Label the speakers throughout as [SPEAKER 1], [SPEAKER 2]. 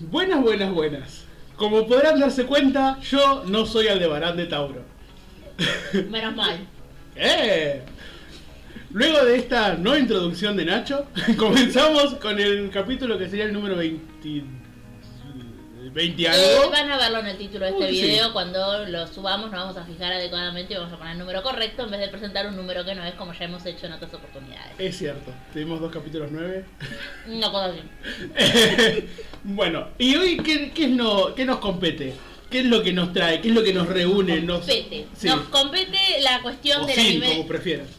[SPEAKER 1] Buenas, buenas, buenas. Como podrán darse cuenta, yo no soy Aldebarán de Tauro.
[SPEAKER 2] Menos mal.
[SPEAKER 1] ¡Eh! Luego de esta no introducción de Nacho, comenzamos con el capítulo que sería el número 20, 20
[SPEAKER 2] Eh,
[SPEAKER 1] algo.
[SPEAKER 2] van a verlo en el título de este
[SPEAKER 1] Uy, sí.
[SPEAKER 2] video. Cuando lo subamos, nos vamos a fijar adecuadamente y vamos a poner el número correcto en vez de presentar un número que no es como ya hemos hecho en otras oportunidades.
[SPEAKER 1] Es cierto, tuvimos dos capítulos 9.
[SPEAKER 2] Una cosa así.
[SPEAKER 1] bueno, ¿y hoy qué, qué es no, qué nos compete? ¿Qué es lo que nos trae? ¿Qué es lo que nos reúne? Nos,
[SPEAKER 2] Compete.
[SPEAKER 1] Sí.
[SPEAKER 2] Nos compete la cuestión
[SPEAKER 1] o
[SPEAKER 2] del
[SPEAKER 1] sin,
[SPEAKER 2] anime.
[SPEAKER 1] como prefieras.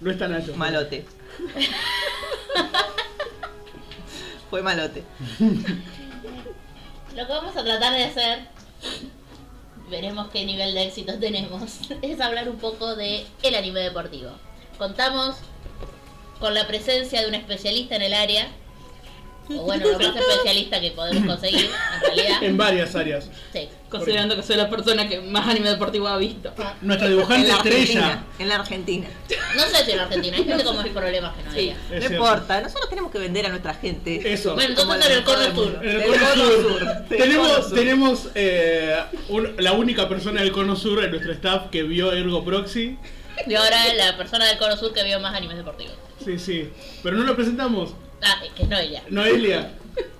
[SPEAKER 1] No está Nacho.
[SPEAKER 3] Malote. Fue malote.
[SPEAKER 2] lo que vamos a tratar de hacer, veremos qué nivel de éxito tenemos, es hablar un poco de el anime deportivo. Contamos con la presencia de un especialista en el área, o bueno, lo más especialista que podemos conseguir, en realidad.
[SPEAKER 1] En varias áreas.
[SPEAKER 2] Sí.
[SPEAKER 4] Considerando que soy la persona que más anime deportivo ha visto.
[SPEAKER 1] Nuestra
[SPEAKER 3] En
[SPEAKER 1] dibujante
[SPEAKER 3] la
[SPEAKER 1] estrella.
[SPEAKER 3] Argentina. En la Argentina.
[SPEAKER 2] No sé si en Argentina hay gente con más problemas que no
[SPEAKER 4] Sí.
[SPEAKER 1] Es
[SPEAKER 3] no
[SPEAKER 1] cierto.
[SPEAKER 3] importa, nosotros tenemos que vender a nuestra gente.
[SPEAKER 1] Eso.
[SPEAKER 2] Bueno,
[SPEAKER 3] Como
[SPEAKER 2] entonces en el cono sur.
[SPEAKER 1] En el cono sur. Tenemos,
[SPEAKER 3] sur.
[SPEAKER 1] tenemos eh, un- la única persona del cono sur en nuestro staff que vio Ergo Proxy.
[SPEAKER 2] Y ahora la persona del cono sur que vio más animes deportivos.
[SPEAKER 1] Sí, sí. Pero no lo presentamos.
[SPEAKER 2] Ah, que es no ella.
[SPEAKER 1] Noelia,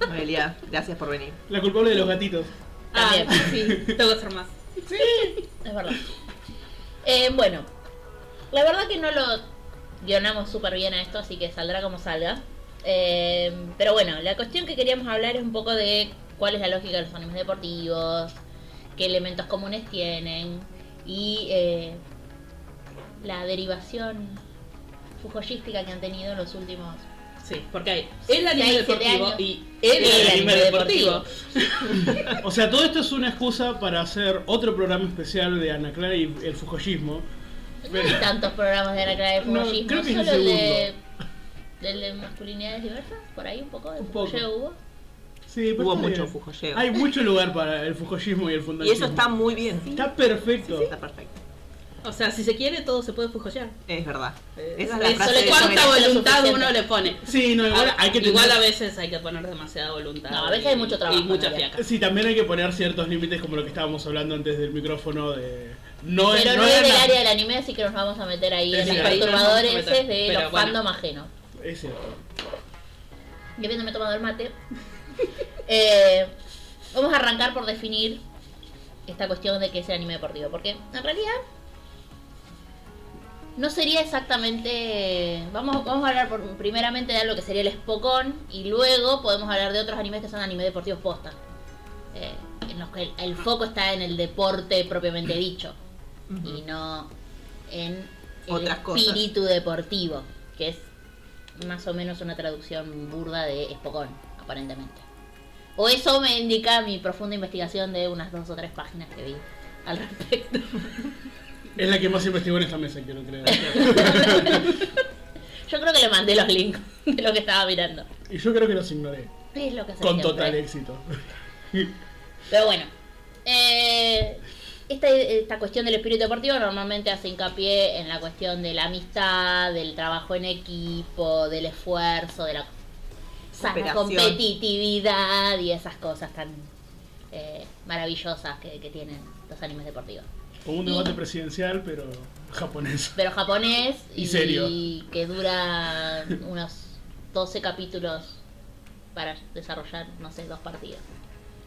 [SPEAKER 3] Noelia, gracias por venir.
[SPEAKER 1] la culpable de los gatitos.
[SPEAKER 4] Ah,
[SPEAKER 2] También.
[SPEAKER 4] sí, tengo que hacer más.
[SPEAKER 2] Es verdad. Eh, bueno, la verdad que no lo guionamos súper bien a esto, así que saldrá como salga. Eh, pero bueno, la cuestión que queríamos hablar es un poco de cuál es la lógica de los animes deportivos, qué elementos comunes tienen y eh, la derivación fujoyística que han tenido en los últimos...
[SPEAKER 4] Sí, porque hay el anime deportivo y el,
[SPEAKER 2] El
[SPEAKER 4] anime
[SPEAKER 2] anime
[SPEAKER 4] deportivo.
[SPEAKER 1] O sea, todo esto es una excusa para hacer otro programa especial de Ana Clara y el Fujojismo.
[SPEAKER 2] No hay tantos programas de Ana Clara de
[SPEAKER 1] No,
[SPEAKER 2] Fujojismo,
[SPEAKER 1] creo que es el
[SPEAKER 2] solo el de, del de masculinidades diversas, por ahí un poco, de
[SPEAKER 1] Un poco.
[SPEAKER 2] Hubo.
[SPEAKER 1] Sí,
[SPEAKER 3] Hubo mucho fujoyeo.
[SPEAKER 1] Hay mucho lugar para el Fujojismo y el
[SPEAKER 3] Y
[SPEAKER 1] fundacionismo.
[SPEAKER 3] eso está muy bien.
[SPEAKER 1] Está perfecto.
[SPEAKER 3] Está perfecto.
[SPEAKER 4] O sea, si se quiere, todo se puede fujoyar.
[SPEAKER 3] Es verdad.
[SPEAKER 4] Eh,
[SPEAKER 3] Esa es la
[SPEAKER 4] es
[SPEAKER 3] frase de
[SPEAKER 4] cuánta voluntad uno le pone.
[SPEAKER 1] Sí, no, igual
[SPEAKER 4] Ah,
[SPEAKER 1] hay que tener...
[SPEAKER 4] igual a veces hay que poner demasiada voluntad.
[SPEAKER 2] No, a veces
[SPEAKER 4] y-
[SPEAKER 2] hay mucho trabajo,
[SPEAKER 4] Y mucha fiaca.
[SPEAKER 1] Sí, también hay que poner ciertos límites como lo que estábamos hablando antes del micrófono de... No
[SPEAKER 2] Pero no,
[SPEAKER 1] no
[SPEAKER 2] es del área del anime, así que nos vamos a meter ahí
[SPEAKER 1] Es
[SPEAKER 2] en los perturbadores
[SPEAKER 4] meter,
[SPEAKER 2] de
[SPEAKER 4] pero
[SPEAKER 2] los
[SPEAKER 4] bueno.
[SPEAKER 2] fandom ajenos.
[SPEAKER 1] Es cierto.
[SPEAKER 2] Y habiéndome tomado el mate, eh, vamos a arrancar por definir esta cuestión de qué es el anime deportivo. Porque en realidad no sería exactamente. Vamos, vamos a hablar por- primeramente de algo que sería el Spokon y luego podemos hablar de otros animes que son anime deportivos posta. eh, en los que el, el foco está en el deporte propiamente dicho y no en el
[SPEAKER 3] Otras cosas.
[SPEAKER 2] espíritu deportivo, que es más o menos una traducción burda de Spokon, aparentemente. O eso me indica mi profunda investigación de unas dos o tres páginas que vi al respecto.
[SPEAKER 1] Es la que más investigó en esta mesa, quiero creer.
[SPEAKER 2] Yo creo que le mandé los links de lo que estaba mirando.
[SPEAKER 1] y yo creo que los ignoré.
[SPEAKER 2] Es lo que hace
[SPEAKER 1] Con
[SPEAKER 2] siempre.
[SPEAKER 1] total éxito.
[SPEAKER 2] Pero bueno, eh, esta, esta cuestión del espíritu deportivo normalmente hace hincapié en la cuestión de la amistad, del trabajo en equipo, del esfuerzo, de la sana competitividad y esas cosas tan eh, maravillosas que, que tienen los animes deportivos.
[SPEAKER 1] Como un debate presidencial, pero japonés.
[SPEAKER 2] Pero japonés
[SPEAKER 1] Y serio.
[SPEAKER 2] que dura unos 12 capítulos para desarrollar, no sé, dos partidos.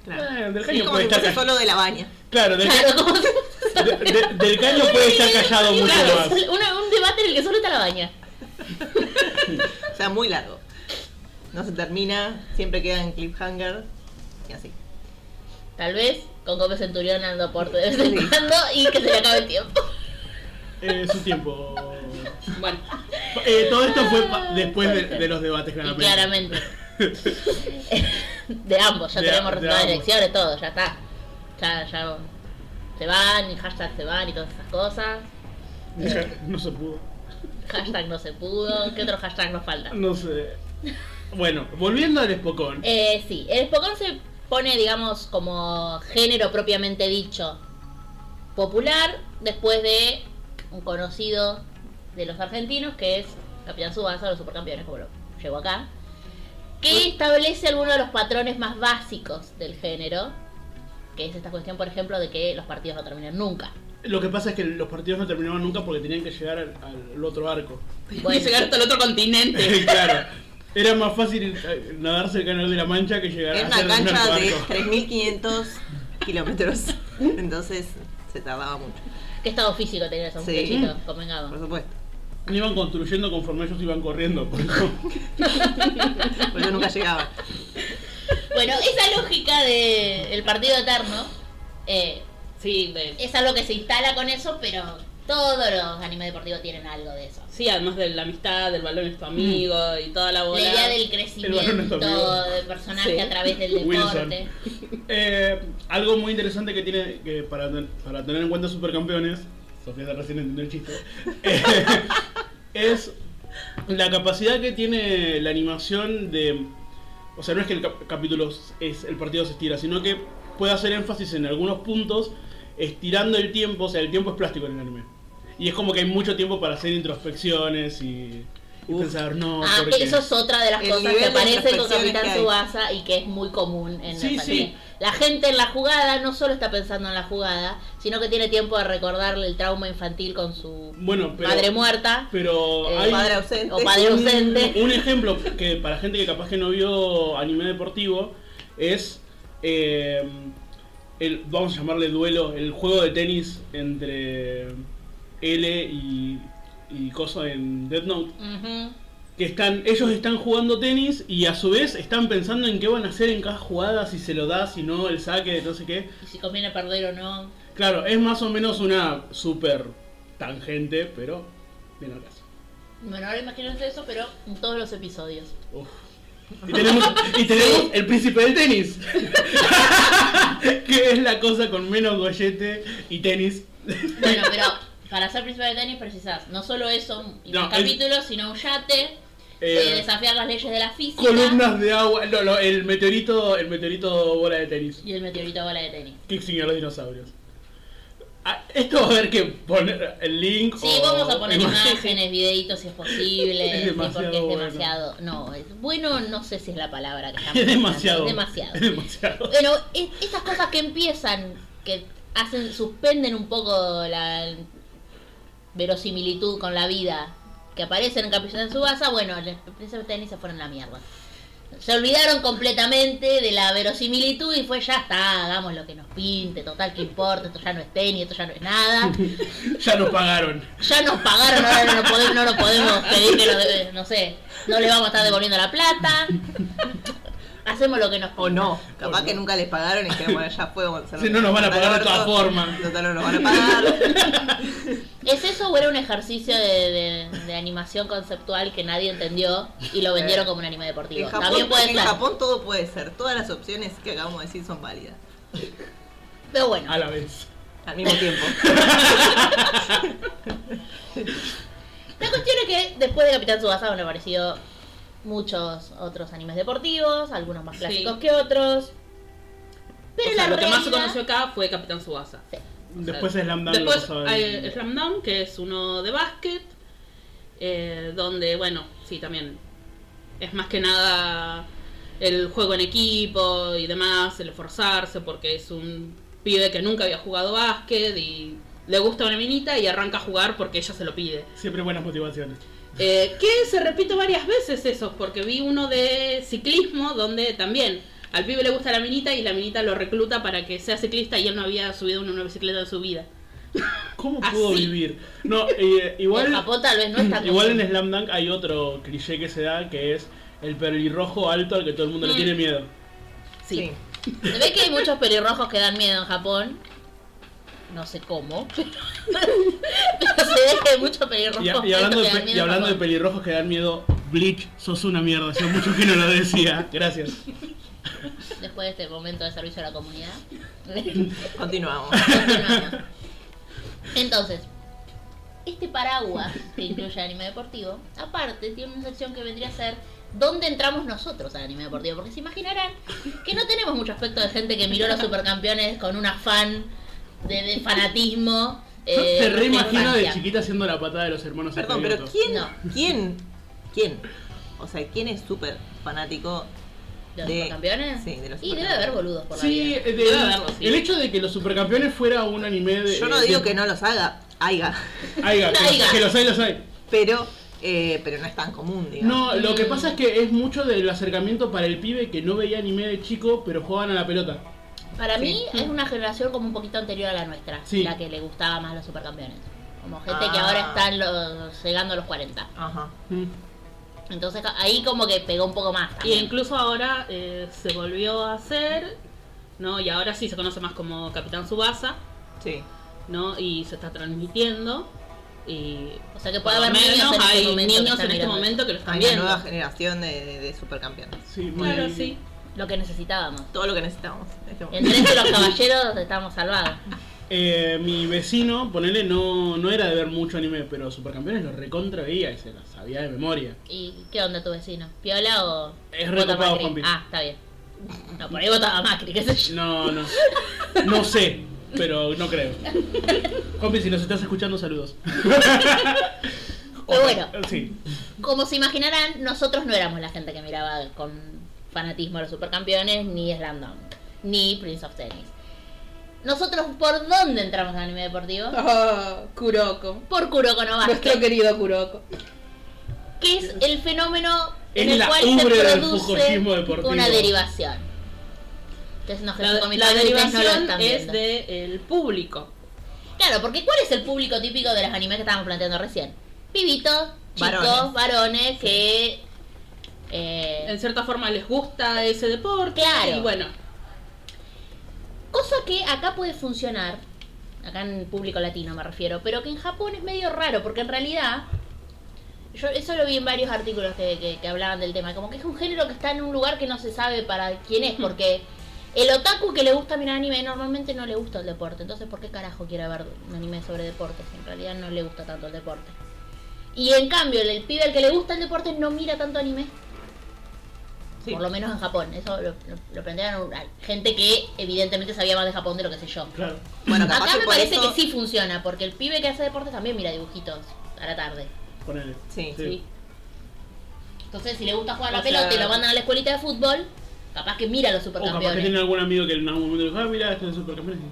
[SPEAKER 3] Claro.
[SPEAKER 1] Eh, del
[SPEAKER 3] Sí,
[SPEAKER 1] caño
[SPEAKER 3] como
[SPEAKER 1] puede
[SPEAKER 3] si
[SPEAKER 1] estar
[SPEAKER 3] solo de la baña.
[SPEAKER 1] Claro, del,
[SPEAKER 2] Claro, como si-
[SPEAKER 1] de- de- del caño puede estar callado mucho
[SPEAKER 2] Claro,
[SPEAKER 1] más.
[SPEAKER 2] es una- un debate en el que solo está la baña.
[SPEAKER 3] O sea, muy largo. No se termina, siempre queda en cliffhanger y así.
[SPEAKER 2] Tal vez con Gómez Centurión ando por de vez en
[SPEAKER 3] Sí.
[SPEAKER 2] cuando y que se le acabe el tiempo.
[SPEAKER 1] Eh, su tiempo.
[SPEAKER 4] Bueno,
[SPEAKER 1] Eh, todo esto fue pa- después de, de los debates,
[SPEAKER 2] Y
[SPEAKER 1] claramente.
[SPEAKER 2] claramente. De ambos, ya
[SPEAKER 1] De-
[SPEAKER 2] tenemos resultados de elecciones, todo, ya está. Ya, ya se van, y hashtag se van y todas esas cosas.
[SPEAKER 1] No se pudo.
[SPEAKER 2] Hashtag no se pudo. ¿Qué otro hashtag nos falta?
[SPEAKER 1] No sé. Bueno, volviendo al Spokon.
[SPEAKER 2] Eh, sí, el Spokon se pone, digamos, como género propiamente dicho popular después de un conocido de los argentinos que es Capitán Subasa, los supercampeones, como lo llegó acá, que establece algunos de los patrones más básicos del género, que es esta cuestión, por ejemplo, de que los partidos no terminan nunca.
[SPEAKER 1] Lo que pasa es que los partidos no terminaban nunca porque tenían que llegar al, al otro arco.
[SPEAKER 2] Bueno.
[SPEAKER 4] Y llegar hasta el otro continente.
[SPEAKER 1] claro. Era más fácil eh, nadarse el canal de la Mancha que llegar
[SPEAKER 3] Era
[SPEAKER 1] a
[SPEAKER 3] una
[SPEAKER 1] hacer un
[SPEAKER 3] cancha
[SPEAKER 1] arco
[SPEAKER 3] de
[SPEAKER 1] arco.
[SPEAKER 3] 3.500 kilómetros. Entonces se tardaba mucho.
[SPEAKER 2] ¿Qué estado físico tenía esos
[SPEAKER 3] Sí.
[SPEAKER 2] muchachitos?
[SPEAKER 3] Por
[SPEAKER 2] Convengamos.
[SPEAKER 3] supuesto.
[SPEAKER 1] Iban construyendo conforme ellos iban corriendo. por eso.
[SPEAKER 3] Por eso nunca llegaba.
[SPEAKER 2] Bueno, esa lógica del partido eterno eh,
[SPEAKER 4] Sí, de-
[SPEAKER 2] es algo que se instala con eso, pero todos los animes deportivos tienen algo de eso.
[SPEAKER 4] sí, además de la amistad, del balón es tu amigo y toda la bola.
[SPEAKER 2] La idea del crecimiento del personaje
[SPEAKER 4] Sí.
[SPEAKER 2] a través del deporte.
[SPEAKER 1] Eh, algo muy interesante que tiene que para, para tener en cuenta Supercampeones, Sofía se recién entendió el chiste, eh, es la capacidad que tiene la animación de... O sea, no es que el cap- capítulo es el partido se estira, sino que puede hacer énfasis en algunos puntos estirando el tiempo, o sea, el tiempo es plástico en el anime. Y es como que hay mucho tiempo para hacer introspecciones y, y pensar, no,
[SPEAKER 2] Ah,
[SPEAKER 1] porque...
[SPEAKER 2] eso es otra de las
[SPEAKER 3] El
[SPEAKER 2] cosas que aparece con Capitán. Subasa y que es muy común en
[SPEAKER 1] Sí,
[SPEAKER 2] el
[SPEAKER 1] sí.
[SPEAKER 2] La gente en la jugada no solo está pensando en la jugada, sino que tiene tiempo de recordarle el trauma infantil con su
[SPEAKER 1] Bueno, pero...
[SPEAKER 2] madre muerta
[SPEAKER 1] Pero
[SPEAKER 2] Eh,
[SPEAKER 1] hay...
[SPEAKER 3] Padre ausente.
[SPEAKER 2] o padre
[SPEAKER 1] Un-
[SPEAKER 2] ausente.
[SPEAKER 1] Un, ejemplo que para gente que capaz que no vio anime deportivo es eh, el vamos a llamarle duelo, el juego de tenis entre L y y Coso en Death Note, que están ellos están jugando tenis y a su vez están pensando en qué van a hacer en cada jugada, si se lo da, si no, el saque, no sé qué.
[SPEAKER 2] Y si conviene perder o no.
[SPEAKER 1] Claro, es más o menos una super tangente, pero bien al caso.
[SPEAKER 2] Bueno, ahora imagínense eso, pero en todos los episodios.
[SPEAKER 1] Uf. Y tenemos, y tenemos el príncipe del tenis. que es la cosa con menos gollete y tenis.
[SPEAKER 2] Bueno, pero para ser príncipe de tenis precisas no solo eso, y
[SPEAKER 1] No,
[SPEAKER 2] un
[SPEAKER 1] el-
[SPEAKER 2] capítulo, sino un yate,
[SPEAKER 1] Eh,
[SPEAKER 2] eh, desafiar las leyes de la física
[SPEAKER 1] columnas de agua. No, no, el meteorito, el meteorito bola de tenis.
[SPEAKER 2] y el meteorito bola de tenis.
[SPEAKER 1] Kixing a los dinosaurios. Ah, esto va a haber que poner el link.
[SPEAKER 2] Sí,
[SPEAKER 1] o-
[SPEAKER 2] vamos a poner imágenes, videitos si es posible,
[SPEAKER 1] Es
[SPEAKER 2] sí,
[SPEAKER 1] demasiado
[SPEAKER 2] porque es
[SPEAKER 1] bueno.
[SPEAKER 2] demasiado. No, es bueno, no sé si es la palabra que estamos
[SPEAKER 1] Es demasiado.
[SPEAKER 2] Es demasiado.
[SPEAKER 1] Es demasiado.
[SPEAKER 2] Bueno, es- estas cosas que empiezan, que hacen, suspenden un poco la verosimilitud con la vida, que aparecen en Capitán Subasa, bueno, el príncipe tenis se fueron a la mierda. Se olvidaron completamente de la verosimilitud y fue ya está, hagamos lo que nos pinte, total que importa, esto ya no es tenis, esto ya no es nada.
[SPEAKER 1] Ya nos pagaron.
[SPEAKER 2] Ya nos pagaron, ahora no nos podemos, no nos podemos pedir que de- no sé, no le vamos a estar devolviendo la plata. Hacemos lo que nos
[SPEAKER 3] O no, capaz
[SPEAKER 1] O
[SPEAKER 3] que nunca les pagaron y que bueno, ya fue. vamos a hacer
[SPEAKER 1] Si no nos van a pagar de todas formas.
[SPEAKER 3] Total no nos van a pagar.
[SPEAKER 2] ¿Es eso o era un ejercicio de, de- de animación conceptual que nadie entendió y lo vendieron como un anime deportivo?
[SPEAKER 3] En Japón,
[SPEAKER 2] También puede
[SPEAKER 3] en
[SPEAKER 2] ser.
[SPEAKER 3] Japón todo puede ser. Todas las opciones que acabamos de decir son válidas.
[SPEAKER 2] Pero bueno,
[SPEAKER 1] A la vez.
[SPEAKER 3] Al mismo tiempo.
[SPEAKER 2] la cuestión es que después de Capitán Tsubasa han aparecido muchos otros animes deportivos, algunos más
[SPEAKER 4] Sí.
[SPEAKER 2] clásicos que otros. Pero
[SPEAKER 4] O sea,
[SPEAKER 2] la
[SPEAKER 4] lo que más se conoció acá fue Capitán Subasa.
[SPEAKER 2] Sí.
[SPEAKER 1] Después Slam Dunk lo
[SPEAKER 4] Después hay Slam Dunk, que es uno de básquet, eh, donde, bueno, sí, también es más que nada el juego en equipo y demás, el esforzarse, porque es un pibe que nunca había jugado básquet y le gusta una minita y arranca a jugar porque ella se lo pide.
[SPEAKER 1] Siempre buenas motivaciones.
[SPEAKER 4] Eh, que se repite varias veces eso, porque vi uno de ciclismo donde también al pibe le gusta la minita y la minita lo recluta para que sea ciclista y él no había subido una bicicleta en su vida.
[SPEAKER 1] ¿Cómo
[SPEAKER 4] Así.
[SPEAKER 1] pudo vivir? No, eh, igual.
[SPEAKER 2] En Japón tal vez no es tan
[SPEAKER 1] Igual en Slam Dunk hay otro cliché que se da que es el pelirrojo alto al que todo el mundo le
[SPEAKER 2] Mm.
[SPEAKER 1] tiene miedo.
[SPEAKER 4] Sí.
[SPEAKER 2] Se ve que hay muchos pelirrojos que dan miedo en Japón. No sé cómo. Pero se ve que hay muchos pelirrojos
[SPEAKER 1] Y, y hablando,
[SPEAKER 2] que
[SPEAKER 1] de, pe- y hablando de pelirrojos que dan miedo, Bleach, sos una mierda. Hace mucho que no lo decía. Gracias.
[SPEAKER 2] Después de este momento de servicio a la comunidad.
[SPEAKER 3] Continuamos.
[SPEAKER 2] Continuamos. Entonces, este paraguas que incluye anime deportivo, aparte tiene una sección que vendría a ser ¿Dónde entramos nosotros al anime deportivo? Porque se imaginarán que no tenemos mucho aspecto de gente que miró los supercampeones con un afán de, de fanatismo.
[SPEAKER 1] Yo
[SPEAKER 2] eh,
[SPEAKER 1] te
[SPEAKER 2] en
[SPEAKER 1] reimagino de chiquita haciendo la patada de los hermanos
[SPEAKER 3] Perdón, pero. ¿quién?
[SPEAKER 2] No.
[SPEAKER 3] ¿Quién? ¿Quién? O sea, ¿quién es súper fanático
[SPEAKER 2] ¿De los
[SPEAKER 3] de-
[SPEAKER 2] supercampeones?
[SPEAKER 3] sí, de los
[SPEAKER 2] Y debe haber boludos por la
[SPEAKER 1] Sí,
[SPEAKER 2] vida.
[SPEAKER 1] de-
[SPEAKER 4] Debe haberlo, sí.
[SPEAKER 1] el hecho de que los supercampeones fuera un anime de.
[SPEAKER 3] Yo no digo que no los haga,
[SPEAKER 1] Aiga, que,
[SPEAKER 2] Aiga.
[SPEAKER 1] que los hay, los hay.
[SPEAKER 3] pero, eh, pero no es tan común, digamos.
[SPEAKER 1] No, lo que pasa es que es mucho del acercamiento para el pibe que no veía anime de chico, pero jugaban a la pelota.
[SPEAKER 2] Para
[SPEAKER 3] Sí.
[SPEAKER 2] mí es una generación como un poquito anterior a la nuestra,
[SPEAKER 1] Sí.
[SPEAKER 2] la que le gustaba más los supercampeones. Como gente que
[SPEAKER 3] Ah.
[SPEAKER 2] ahora están los- llegando a los 40.
[SPEAKER 3] Ajá.
[SPEAKER 1] Mm.
[SPEAKER 2] Entonces ahí como que pegó un poco más.
[SPEAKER 4] Y incluso ahora eh, se volvió a hacer, ¿no? Y ahora sí se conoce más como Capitán Subasa,
[SPEAKER 3] Sí.
[SPEAKER 4] ¿no? Y se está transmitiendo. Y
[SPEAKER 2] O sea que puede haber niños
[SPEAKER 4] menos
[SPEAKER 2] en este
[SPEAKER 4] hay
[SPEAKER 2] momento que
[SPEAKER 4] niños
[SPEAKER 2] están
[SPEAKER 4] en este momento que lo están
[SPEAKER 3] Hay una
[SPEAKER 4] viendo.
[SPEAKER 3] nueva generación de, de, de supercampeones.
[SPEAKER 1] Sí, muy-
[SPEAKER 4] Claro, sí.
[SPEAKER 2] Lo que necesitábamos.
[SPEAKER 3] Todo lo que necesitamos. en este
[SPEAKER 2] los caballeros estamos salvados.
[SPEAKER 1] Eh, mi vecino, ponele, no, no era de ver mucho anime, pero Supercampeones lo recontra veía y se lo sabía de memoria.
[SPEAKER 2] ¿Y qué onda tu vecino? ¿Piola o
[SPEAKER 1] Es recopado? Juanpi.
[SPEAKER 2] Ah, está bien. No, por ahí votaba Macri, qué sé yo.
[SPEAKER 1] No, no. No sé, pero no creo. Compi, si nos estás escuchando, saludos.
[SPEAKER 2] Pero bueno,
[SPEAKER 1] Sí.
[SPEAKER 2] como se imaginarán, nosotros no éramos la gente que miraba con fanatismo a los supercampeones, ni Slam Dunk, ni Prince of Tennis. Nosotros, ¿por dónde entramos al anime deportivo?
[SPEAKER 4] Oh, Kuroko.
[SPEAKER 2] Por Kuroko no Basket,
[SPEAKER 4] querido Kuroko.
[SPEAKER 2] que es el fenómeno en el cual se produce una derivación. Entonces, no,
[SPEAKER 4] La,
[SPEAKER 2] con
[SPEAKER 4] la
[SPEAKER 2] no
[SPEAKER 4] derivación
[SPEAKER 2] están
[SPEAKER 4] es del público.
[SPEAKER 2] Claro, porque ¿cuál es el público típico de los animes que estábamos planteando recién? Pibitos, chicos,
[SPEAKER 3] Varones.
[SPEAKER 2] varones, que... eh,
[SPEAKER 4] En cierta forma les gusta ese deporte.
[SPEAKER 2] Claro.
[SPEAKER 4] Y bueno,
[SPEAKER 2] cosa que acá puede funcionar, acá en público latino me refiero, pero que en Japón es medio raro, porque en realidad... Yo eso lo vi en varios artículos que, que- que hablaban del tema, como que es un género que está en un lugar que no se sabe para quién es, porque el otaku que le gusta mirar anime normalmente no le gusta el deporte, entonces ¿por qué carajo quiere ver un anime sobre deportes? En realidad no le gusta tanto el deporte. Y en cambio, el, el pibe al que le gusta el deporte no mira tanto anime,
[SPEAKER 3] Sí.
[SPEAKER 2] por lo menos en Japón. Eso lo, lo, lo plantearon a gente que evidentemente sabía más de Japón de lo que sé yo.
[SPEAKER 1] Claro.
[SPEAKER 3] Bueno,
[SPEAKER 2] Acá
[SPEAKER 3] que
[SPEAKER 2] me parece
[SPEAKER 3] eso-
[SPEAKER 2] que sí funciona, porque el pibe que hace deporte también mira dibujitos a la tarde.
[SPEAKER 1] Ponele.
[SPEAKER 3] Sí.
[SPEAKER 4] sí.
[SPEAKER 2] Entonces, si le gusta jugar a la
[SPEAKER 4] O sea-
[SPEAKER 2] pelota y lo mandan a la escuelita de fútbol, capaz que mira a los
[SPEAKER 1] O capaz que
[SPEAKER 2] supercampeones.
[SPEAKER 1] tiene algún amigo que en algún momento le dijo, ah, mira, este es Supercampeones.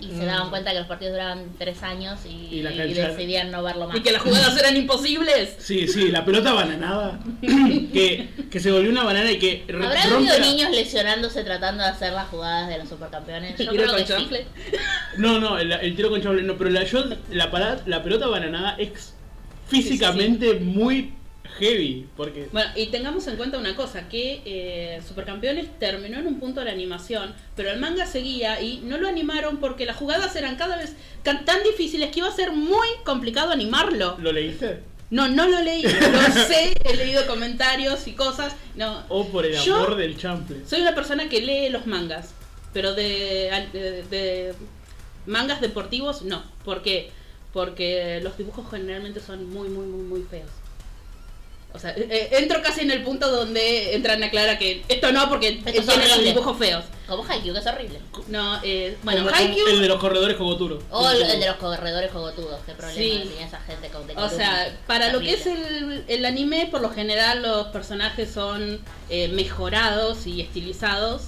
[SPEAKER 1] Y se
[SPEAKER 2] daban cuenta que los partidos duraban tres años y,
[SPEAKER 1] Y la
[SPEAKER 2] y
[SPEAKER 1] cancha-
[SPEAKER 2] decidían no verlo más.
[SPEAKER 4] Y que las jugadas eran imposibles.
[SPEAKER 1] Sí, sí, la pelota bananada. que, que se volvió una banana y que
[SPEAKER 2] ¿Habrá habido
[SPEAKER 1] la-
[SPEAKER 2] niños lesionándose tratando de hacer las jugadas de los supercampeones? Yo
[SPEAKER 4] Tiro
[SPEAKER 2] creo
[SPEAKER 4] con
[SPEAKER 2] que sí.
[SPEAKER 1] No, no, el, el tiro con chable no, pero la, yo, la, parada- la pelota bananada es físicamente muy heavy. Porque.
[SPEAKER 4] Bueno, y tengamos en cuenta una cosa, que eh, Supercampeones terminó en un punto de la animación, pero el manga seguía y no lo animaron porque las jugadas eran cada vez tan difíciles que iba a ser muy complicado animarlo.
[SPEAKER 1] ¿Lo leíste?
[SPEAKER 4] No, no lo leí, lo sé, he leído comentarios y cosas. No,
[SPEAKER 1] O por el
[SPEAKER 4] Yo-
[SPEAKER 1] amor del chample.
[SPEAKER 4] soy una persona que lee los mangas, pero de, de- de mangas deportivos no. ¿Por qué? Porque los dibujos generalmente son muy, muy, muy, muy feos. O sea, eh, eh, entro casi en el punto donde entran a aclarar que esto no, porque
[SPEAKER 2] Esto es
[SPEAKER 4] tiene los
[SPEAKER 2] horrible.
[SPEAKER 4] dibujos feos.
[SPEAKER 2] Como Haikyuu, que es horrible.
[SPEAKER 4] No, eh, bueno,
[SPEAKER 1] Como-
[SPEAKER 4] Haikyuu,
[SPEAKER 1] El de los corredores Kogoturo.
[SPEAKER 2] O el, el de los corredores jogotudos, qué problema
[SPEAKER 4] Sí.
[SPEAKER 2] tenía esa gente con de
[SPEAKER 4] O sea, para lo que es el, el anime, por lo general los personajes son eh, mejorados y estilizados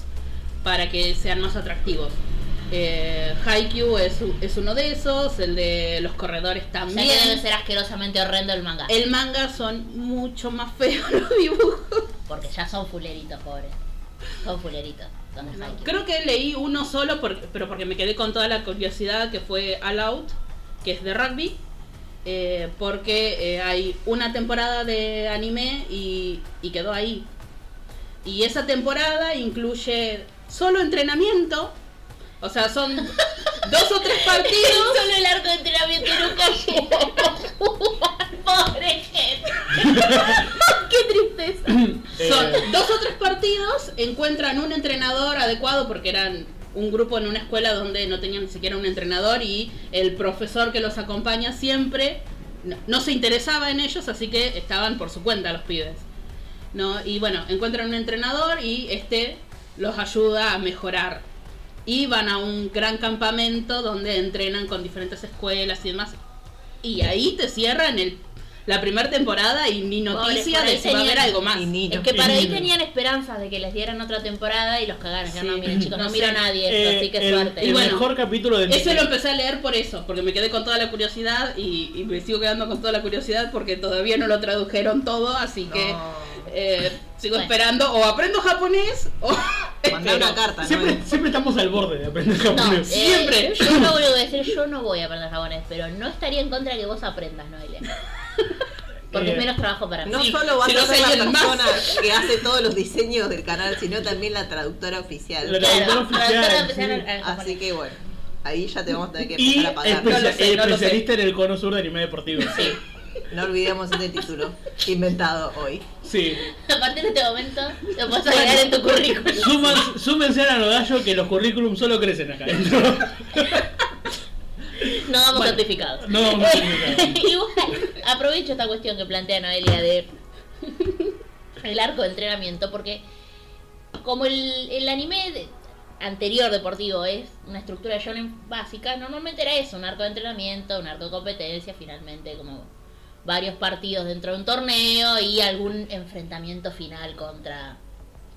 [SPEAKER 4] para que sean más atractivos. Eh, Haikyuu es, uno de esos, el de los corredores
[SPEAKER 2] O sea,
[SPEAKER 4] también.
[SPEAKER 2] que debe ser asquerosamente horrendo el manga.
[SPEAKER 4] El manga son mucho más feos los dibujos.
[SPEAKER 2] Porque ya son fuleritos, pobres. Son fuleritos. Son Haikyuu.
[SPEAKER 4] Creo que leí uno solo, por- pero porque me quedé con toda la curiosidad que fue All Out, que es de rugby. eh, porque eh, hay una temporada de anime y, y quedó ahí. Y esa temporada incluye solo entrenamiento. O sea, son dos o tres partidos.
[SPEAKER 2] Solo el arco de entrenamiento nunca llegó a jugar. Pobre gente. Qué tristeza.
[SPEAKER 4] Son
[SPEAKER 1] Eh,
[SPEAKER 4] dos o tres partidos, encuentran un entrenador adecuado porque eran un grupo en una escuela donde no tenían ni siquiera un entrenador y el profesor que los acompaña siempre no, no se interesaba en ellos, así que estaban por su cuenta los pibes. ¿no? Y bueno, encuentran un entrenador y este los ayuda a mejorar. Y van a un gran campamento donde entrenan con diferentes escuelas y demás. Y ahí te cierran el, la primera temporada y ni noticia de si va a haber algo más.
[SPEAKER 2] Es que para ahí tenían esperanzas de que les dieran otra temporada y los cagaron. Ya no, miren chicos, no,
[SPEAKER 4] No
[SPEAKER 2] miro a nadie
[SPEAKER 1] Eh,
[SPEAKER 2] esto, así que
[SPEAKER 1] el,
[SPEAKER 2] suerte.
[SPEAKER 1] el
[SPEAKER 4] Y bueno,
[SPEAKER 1] mejor capítulo de
[SPEAKER 4] Eso lo empecé a leer por eso, porque me quedé con toda la curiosidad y, y me sigo quedando con toda la curiosidad porque todavía no lo tradujeron todo, así que
[SPEAKER 3] No.
[SPEAKER 4] Eh, sigo esperando o aprendo japonés o espero.
[SPEAKER 3] una carta, ¿no?
[SPEAKER 1] Siempre, siempre estamos al borde de aprender
[SPEAKER 2] No,
[SPEAKER 1] japonés.
[SPEAKER 2] eh,
[SPEAKER 4] Siempre.
[SPEAKER 2] Yo no voy a decir, yo no voy a aprender japonés, pero no estaría en contra de que vos aprendas, Noelia. Porque
[SPEAKER 1] Eh,
[SPEAKER 2] es menos trabajo para mí.
[SPEAKER 3] No
[SPEAKER 4] Sí,
[SPEAKER 3] solo vas
[SPEAKER 4] si
[SPEAKER 3] a
[SPEAKER 4] no
[SPEAKER 3] ser la
[SPEAKER 4] más.
[SPEAKER 3] persona que hace todos los diseños del canal, sino también la traductora oficial.
[SPEAKER 1] La traductora
[SPEAKER 2] Claro,
[SPEAKER 1] oficial,
[SPEAKER 2] traductora oficial.
[SPEAKER 3] Así que bueno, ahí ya te vamos a tener que
[SPEAKER 1] Y
[SPEAKER 3] empezar a pagar.
[SPEAKER 1] especia-
[SPEAKER 4] No sé.
[SPEAKER 1] especialista en el cono sur de anime deportivo.
[SPEAKER 2] Sí.
[SPEAKER 3] No olvidemos este título inventado hoy.
[SPEAKER 1] Sí.
[SPEAKER 2] A partir de este momento lo puedes agregar en tu currículum.
[SPEAKER 1] Suman- súmense a Nanogallo que los currículums solo crecen acá.
[SPEAKER 2] No damos
[SPEAKER 1] Bueno,
[SPEAKER 2] certificados.
[SPEAKER 1] no damos certificados.
[SPEAKER 2] Igual, aprovecho esta cuestión que plantea Noelia de el arco de entrenamiento, porque como el, el anime de- anterior deportivo es una estructura de shonen básica, normalmente era eso, un arco de entrenamiento, un arco de competencia, finalmente como varios partidos dentro de un torneo y algún enfrentamiento final contra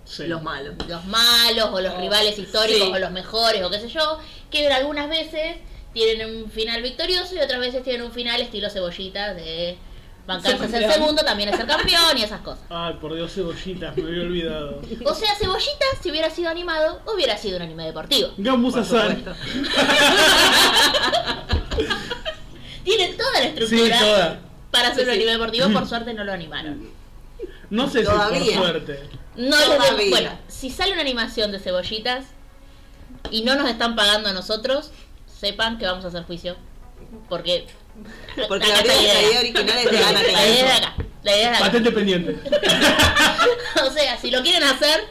[SPEAKER 1] Sí.
[SPEAKER 3] Los malos.
[SPEAKER 2] los malos o los
[SPEAKER 4] Oh,
[SPEAKER 2] rivales históricos
[SPEAKER 4] sí.
[SPEAKER 2] o los mejores o qué sé yo, que algunas veces tienen un final victorioso y otras veces tienen un final estilo cebollita de bancarse
[SPEAKER 4] Ser
[SPEAKER 2] ser
[SPEAKER 4] campeón.
[SPEAKER 2] segundo, también es ser campeón y esas cosas.
[SPEAKER 1] Ay, por Dios, cebollitas, me había olvidado.
[SPEAKER 2] O sea, cebollita, si hubiera sido animado, hubiera sido un anime deportivo.
[SPEAKER 3] Supuesto.
[SPEAKER 2] Tiene toda la
[SPEAKER 1] Sí,
[SPEAKER 2] estructura
[SPEAKER 1] toda.
[SPEAKER 2] Para hacer
[SPEAKER 3] Sí,
[SPEAKER 2] un
[SPEAKER 3] sí.
[SPEAKER 2] anime deportivo, por suerte no lo animaron.
[SPEAKER 1] No sé si
[SPEAKER 3] Todavía.
[SPEAKER 1] por suerte.
[SPEAKER 2] No les
[SPEAKER 3] Todavía.
[SPEAKER 2] demos- bueno, si sale una animación de cebollitas y no nos están pagando a nosotros, sepan que vamos a hacer juicio. Porque.
[SPEAKER 3] Porque la idea, la idea original es de Ana
[SPEAKER 2] La idea es de acá. La idea es de acá.
[SPEAKER 1] Patente pendiente.
[SPEAKER 2] o sea, si lo quieren hacer,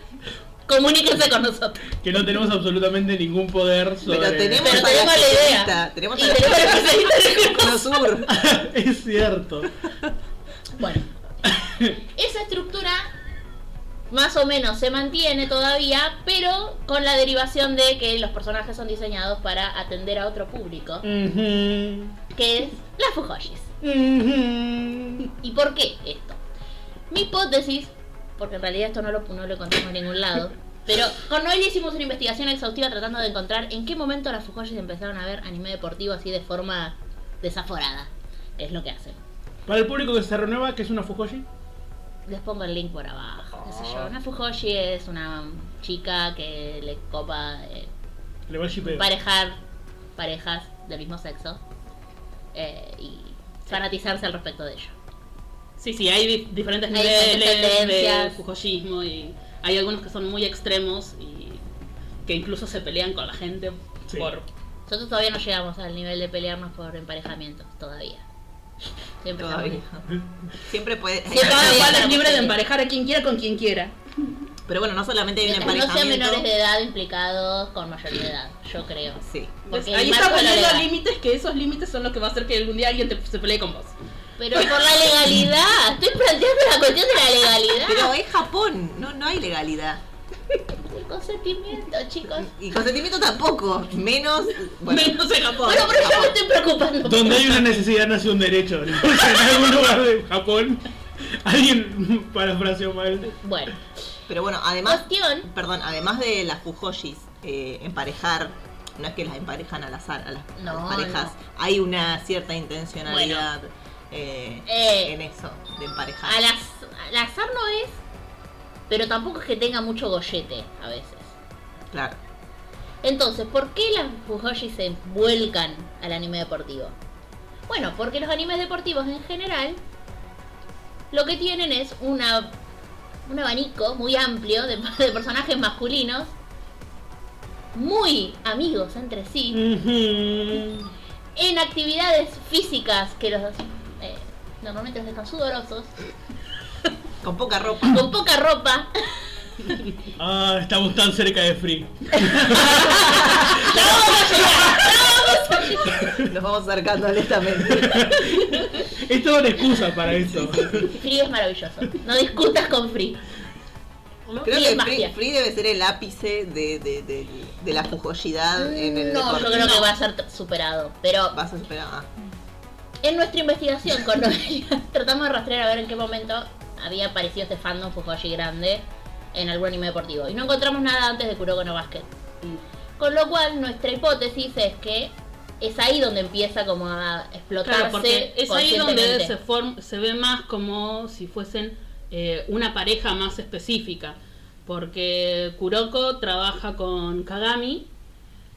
[SPEAKER 2] comuníquense con nosotros.
[SPEAKER 1] Que no tenemos absolutamente ningún poder sobre.
[SPEAKER 3] Pero tenemos,
[SPEAKER 2] Pero tenemos la idea.
[SPEAKER 3] Tenemos
[SPEAKER 2] Y
[SPEAKER 3] la
[SPEAKER 2] tenemos la
[SPEAKER 1] es cierto.
[SPEAKER 2] Bueno, esa estructura más o menos se mantiene todavía, pero con la derivación de que los personajes son diseñados para atender a otro público, que es las Fujoshis. ¿Y por qué esto? Mi hipótesis, porque en realidad esto no lo, no lo encontramos en ningún lado, pero con Noelia hicimos una investigación exhaustiva tratando de encontrar en qué momento las Fujoshis empezaron a ver anime deportivo así de forma desaforada. que Es lo que hacen.
[SPEAKER 1] Para el público que se renueva, ¿qué es una Fujoshi?
[SPEAKER 2] Les pongo el link por abajo. sé yo. Una Fujoshi es una chica que le copa eh,
[SPEAKER 1] Le
[SPEAKER 2] parejar parejas del mismo sexo eh, y fanatizarse al respecto de ello.
[SPEAKER 4] Sí, sí, hay di- diferentes
[SPEAKER 2] Hay
[SPEAKER 4] niveles de fujoshismo y hay algunos que son muy extremos y que incluso se pelean con la gente
[SPEAKER 1] Sí.
[SPEAKER 4] por...
[SPEAKER 2] Nosotros todavía no llegamos al nivel de pelearnos por emparejamiento, todavía. Siempre
[SPEAKER 3] Todavía. Siempre puede.
[SPEAKER 2] Siempre
[SPEAKER 4] es libre de emparejar a quien quiera con quien quiera.
[SPEAKER 3] Pero bueno, no solamente un
[SPEAKER 2] Mientras no sean
[SPEAKER 3] emparejamiento.
[SPEAKER 2] menores de edad implicados con mayoría de edad, yo creo.
[SPEAKER 3] Sí.
[SPEAKER 2] Porque
[SPEAKER 4] Ahí está poniendo límites que esos límites son los que va a hacer que algún día alguien te- se pelee con vos.
[SPEAKER 2] Pero por la legalidad, estoy planteando la cuestión de la legalidad.
[SPEAKER 3] Pero es Japón, no, no hay legalidad.
[SPEAKER 2] El consentimiento, chicos.
[SPEAKER 3] Y consentimiento tampoco, menos. Bueno,
[SPEAKER 4] Menos en Japón.
[SPEAKER 2] Bueno, pero yo me estoy preocupando.
[SPEAKER 1] Donde hay una necesidad nace un derecho. ¿no? O sea, en algún lugar de Japón, alguien parafraseó mal.
[SPEAKER 2] Bueno,
[SPEAKER 3] pero bueno, además.
[SPEAKER 2] cuestión.
[SPEAKER 3] Perdón, además de las fujoshis, eh, emparejar. No es que las emparejan al azar a las, a las
[SPEAKER 2] No,
[SPEAKER 3] parejas.
[SPEAKER 2] no.
[SPEAKER 3] Hay una cierta intencionalidad eh,
[SPEAKER 2] Eh,
[SPEAKER 3] en eso, de emparejar.
[SPEAKER 2] Al, az- al azar no es, pero tampoco es que tenga mucho gollete a veces.
[SPEAKER 3] Claro.
[SPEAKER 2] Entonces, ¿por qué las Fujoshi se vuelcan al anime deportivo? Bueno, porque los animes deportivos en general lo que tienen es una, un abanico muy amplio de, de personajes masculinos, muy amigos entre sí, en actividades físicas que los normalmente los dejan sudorosos,
[SPEAKER 3] Con poca ropa.
[SPEAKER 2] con poca ropa.
[SPEAKER 1] Ah, estamos tan cerca de Free.
[SPEAKER 3] Nos vamos acercando lentamente.
[SPEAKER 1] Es toda una excusa para esto.
[SPEAKER 2] Free es maravilloso. No discutas con Free.
[SPEAKER 3] Creo que
[SPEAKER 2] es
[SPEAKER 3] Free,
[SPEAKER 2] magia.
[SPEAKER 3] Free debe ser el ápice de, de, de, de la fujosidad en el
[SPEAKER 2] No,
[SPEAKER 3] deporte.
[SPEAKER 2] yo creo que va a ser t- superado. Pero
[SPEAKER 3] Vas a esperar. ah.
[SPEAKER 2] En nuestra investigación con Noelia, tratamos de rastrear a ver en qué momento había aparecido este fandom Fujoshi grande en algún anime deportivo. Y no encontramos nada antes de Kuroko no Basket. Con lo cual, nuestra hipótesis es que es ahí donde empieza como a explotarse.
[SPEAKER 4] Claro, porque es ahí donde se, form- se ve más como si fuesen eh, una pareja más específica. Porque Kuroko trabaja con Kagami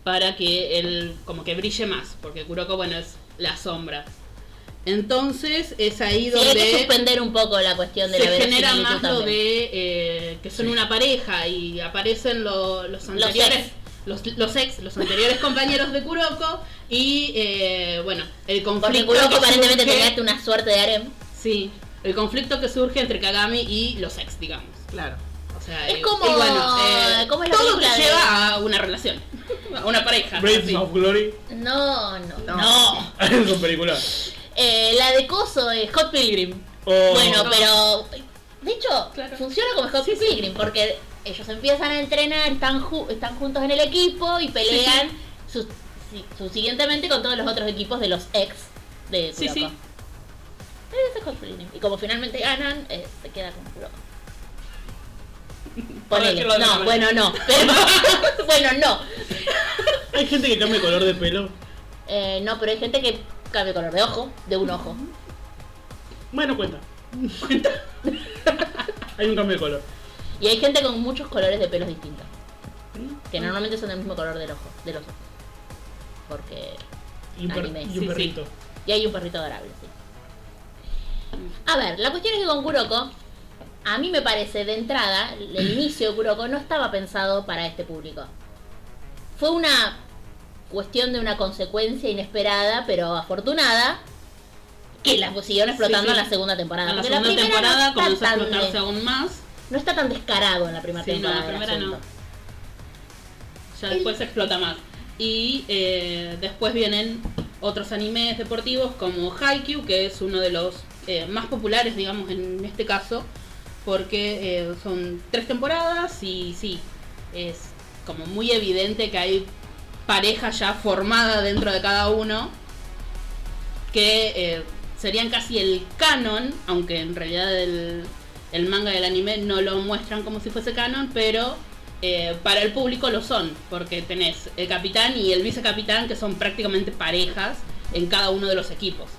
[SPEAKER 4] para que él como que brille más. Porque Kuroko, bueno, es la sombra. Entonces es ahí
[SPEAKER 2] Sí, hay que
[SPEAKER 4] donde
[SPEAKER 2] suspender un poco la cuestión de
[SPEAKER 4] se
[SPEAKER 2] la
[SPEAKER 4] genera más lo de eh, que son una pareja y aparecen lo- los anteriores
[SPEAKER 2] ex.
[SPEAKER 4] los, los ex los anteriores compañeros de Kuroko y eh, bueno el
[SPEAKER 2] Porque
[SPEAKER 4] conflicto
[SPEAKER 2] Kuroko
[SPEAKER 4] que
[SPEAKER 2] aparentemente
[SPEAKER 4] surge-
[SPEAKER 2] tenía una suerte de harem.
[SPEAKER 4] sí el conflicto que surge entre Kagami y los ex digamos
[SPEAKER 3] Claro.
[SPEAKER 4] o sea
[SPEAKER 2] Es
[SPEAKER 4] eh,
[SPEAKER 2] como-
[SPEAKER 4] y bueno eh,
[SPEAKER 2] ¿cómo es la
[SPEAKER 4] todo que
[SPEAKER 2] de-
[SPEAKER 4] lleva a una relación a una pareja
[SPEAKER 1] Blades
[SPEAKER 4] así.
[SPEAKER 1] of Glory.
[SPEAKER 2] No, no, no.
[SPEAKER 3] No.
[SPEAKER 1] es un película.
[SPEAKER 2] Eh, la de Coso es Hot Pilgrim.
[SPEAKER 1] Oh,
[SPEAKER 2] Bueno,
[SPEAKER 4] no.
[SPEAKER 2] pero de hecho
[SPEAKER 4] Claro.
[SPEAKER 2] funciona como Hot
[SPEAKER 4] Sí, sí.
[SPEAKER 2] Pilgrim porque ellos empiezan a entrenar, están, ju- están juntos en el equipo y pelean si- subsiguientemente con todos los otros equipos de los ex de
[SPEAKER 4] Sí,
[SPEAKER 2] Kuroko.
[SPEAKER 4] sí.
[SPEAKER 2] Ese es Hot Pilgrim. Y como finalmente ganan, eh, se queda con Kuroko. Ponele.
[SPEAKER 4] de
[SPEAKER 2] No,
[SPEAKER 4] otra
[SPEAKER 2] bueno, no. Pero, bueno, no.
[SPEAKER 1] Hay gente que cambia color de pelo.
[SPEAKER 2] Eh, no, pero hay gente que cambia color de ojo, de un ojo.
[SPEAKER 1] Bueno, cuenta. Hay un cambio de color.
[SPEAKER 2] Y hay gente con muchos colores de pelos distintos. Que normalmente son del mismo color del ojo, de los ojos. Porque.
[SPEAKER 1] Y un, per-
[SPEAKER 2] Anime,
[SPEAKER 1] y un
[SPEAKER 4] sí, sí.
[SPEAKER 1] perrito.
[SPEAKER 2] Y hay un perrito adorable, sí. A ver, la cuestión es que con Kuroko, a mí me parece de entrada, el inicio de Kuroko no estaba pensado para este público. Fue una cuestión de una consecuencia inesperada, pero afortunada, que la siguieron explotando
[SPEAKER 4] Sí, sí.
[SPEAKER 2] en la segunda temporada.
[SPEAKER 4] en la segunda temporada
[SPEAKER 2] no
[SPEAKER 4] comenzó a explotarse
[SPEAKER 2] de-
[SPEAKER 4] aún más
[SPEAKER 2] no está tan descarado en la primera
[SPEAKER 4] Sí, no,
[SPEAKER 2] temporada.
[SPEAKER 4] la primera no. ya después se explota más. Y eh, después vienen otros animes deportivos como Haikyuu, que es uno de los eh, más populares, digamos, en este caso, porque eh, son tres temporadas y sí, es como muy evidente que hay pareja ya formada dentro de cada uno, que eh, serían casi el canon, aunque en realidad el, manga y el anime no lo muestran como si fuese canon, pero eh, para el público lo son, porque tenés el capitán y el vicecapitán que son prácticamente parejas en cada uno de los equipos.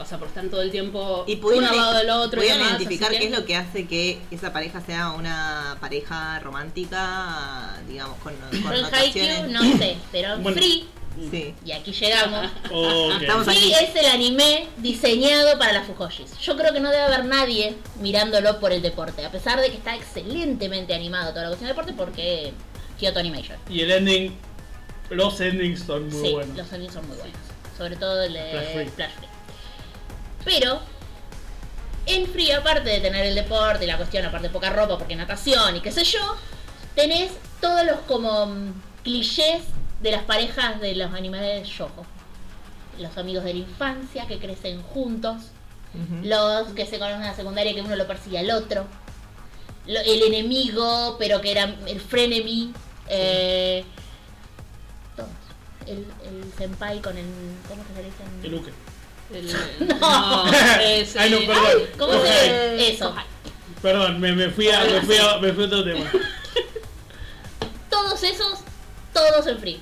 [SPEAKER 4] O sea, por estar todo el tiempo
[SPEAKER 3] Y
[SPEAKER 4] uno
[SPEAKER 3] pudieron,
[SPEAKER 4] al lado del otro. y
[SPEAKER 3] pudieron
[SPEAKER 4] demás,
[SPEAKER 3] identificar qué
[SPEAKER 4] que-
[SPEAKER 3] es lo que hace que esa pareja sea una pareja romántica, digamos, con
[SPEAKER 2] en
[SPEAKER 3] connotaciones.
[SPEAKER 2] Haikyuu no sé, pero en
[SPEAKER 1] Bueno.
[SPEAKER 2] Free,
[SPEAKER 3] Sí.
[SPEAKER 2] y aquí llegamos.
[SPEAKER 3] Estamos
[SPEAKER 2] Free
[SPEAKER 3] aquí.
[SPEAKER 2] es el anime diseñado para las Fujoshis. Yo creo que no debe haber nadie mirándolo por el deporte, a pesar de que está excelentemente animado toda la cuestión del deporte porque Kyoto Animation.
[SPEAKER 1] Y el ending. Los endings son muy
[SPEAKER 2] sí,
[SPEAKER 1] buenos.
[SPEAKER 2] los animes son muy buenos, sobre todo el de
[SPEAKER 1] Flash Free.
[SPEAKER 2] Flash Free. Pero en Free, aparte de tener el deporte y la cuestión, aparte de poca ropa, porque natación y qué sé yo, tenés todos los como mm, clichés de las parejas de los animales yojo. Los amigos de la infancia que crecen juntos, los que se conocen en la secundaria que uno lo persigue al otro, lo- el enemigo, pero que era el frenemy, eh, todos. El, el senpai con el. ¿Cómo se le dicen?
[SPEAKER 1] El Uke.
[SPEAKER 4] El-
[SPEAKER 2] No.
[SPEAKER 4] no, es,
[SPEAKER 1] Ay, no, perdón.
[SPEAKER 2] ¿Cómo
[SPEAKER 1] Ok.
[SPEAKER 2] se Eso.
[SPEAKER 1] Perdón, me, me fui a, me fui a, me fui a otro tema.
[SPEAKER 2] Todos esos, todos en free.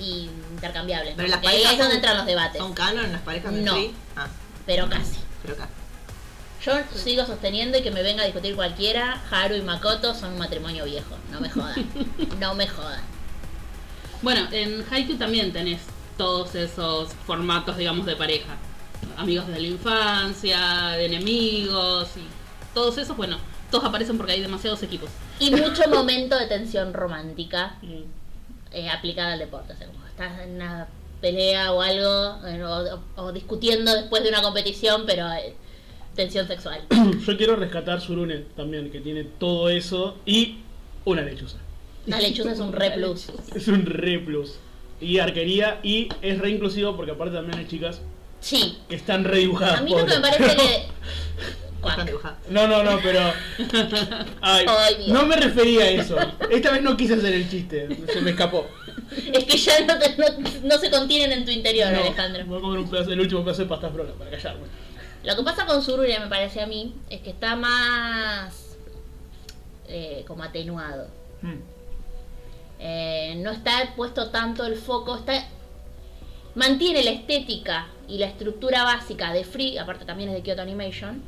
[SPEAKER 2] Y intercambiables.
[SPEAKER 3] Pero
[SPEAKER 2] ¿no?
[SPEAKER 3] las
[SPEAKER 2] Porque ahí
[SPEAKER 3] parejas
[SPEAKER 2] es donde entran los debates.
[SPEAKER 3] ¿Son canon las parejas de
[SPEAKER 2] No.
[SPEAKER 3] Free? Ah,
[SPEAKER 2] Pero casi.
[SPEAKER 3] pero acá.
[SPEAKER 2] Yo sigo sosteniendo y que me venga a discutir cualquiera, Haru y Makoto son un matrimonio viejo. No me jodan. No me jodan.
[SPEAKER 4] Bueno, en Haikyuu también tenés todos esos formatos, digamos, de pareja. Amigos de la infancia, enemigos y todos esos, bueno, todos aparecen porque hay demasiados equipos.
[SPEAKER 2] Y mucho momento de tensión romántica
[SPEAKER 1] Mm.
[SPEAKER 2] eh, aplicada al deporte. O sea, como estás en una pelea o algo, eh, o, o discutiendo después de una competición, pero eh, tensión sexual.
[SPEAKER 1] Yo quiero rescatar Surune también, que tiene todo eso y una lechuza.
[SPEAKER 2] La lechuza es un re plus.
[SPEAKER 1] Es un re plus. Y arquería y es re inclusivo porque aparte también hay chicas
[SPEAKER 2] Sí.
[SPEAKER 1] que están re dibujadas.
[SPEAKER 2] A mí lo que me parece que.
[SPEAKER 1] No, no, no, pero. Ay, no me refería a eso. Esta vez no quise hacer el chiste, se me escapó.
[SPEAKER 2] es que ya no, te- no, no se contienen en tu interior,
[SPEAKER 1] No,
[SPEAKER 2] Alejandro.
[SPEAKER 1] Voy a comer un pedazo, el último pedazo de pasta frola para callarme.
[SPEAKER 2] Lo que pasa con Sururia, me parece a mí, es que está más eh, como atenuado.
[SPEAKER 1] Mm.
[SPEAKER 2] Eh, no está puesto tanto el foco, está mantiene la estética y la estructura básica de Free, aparte también es de Kyoto Animation,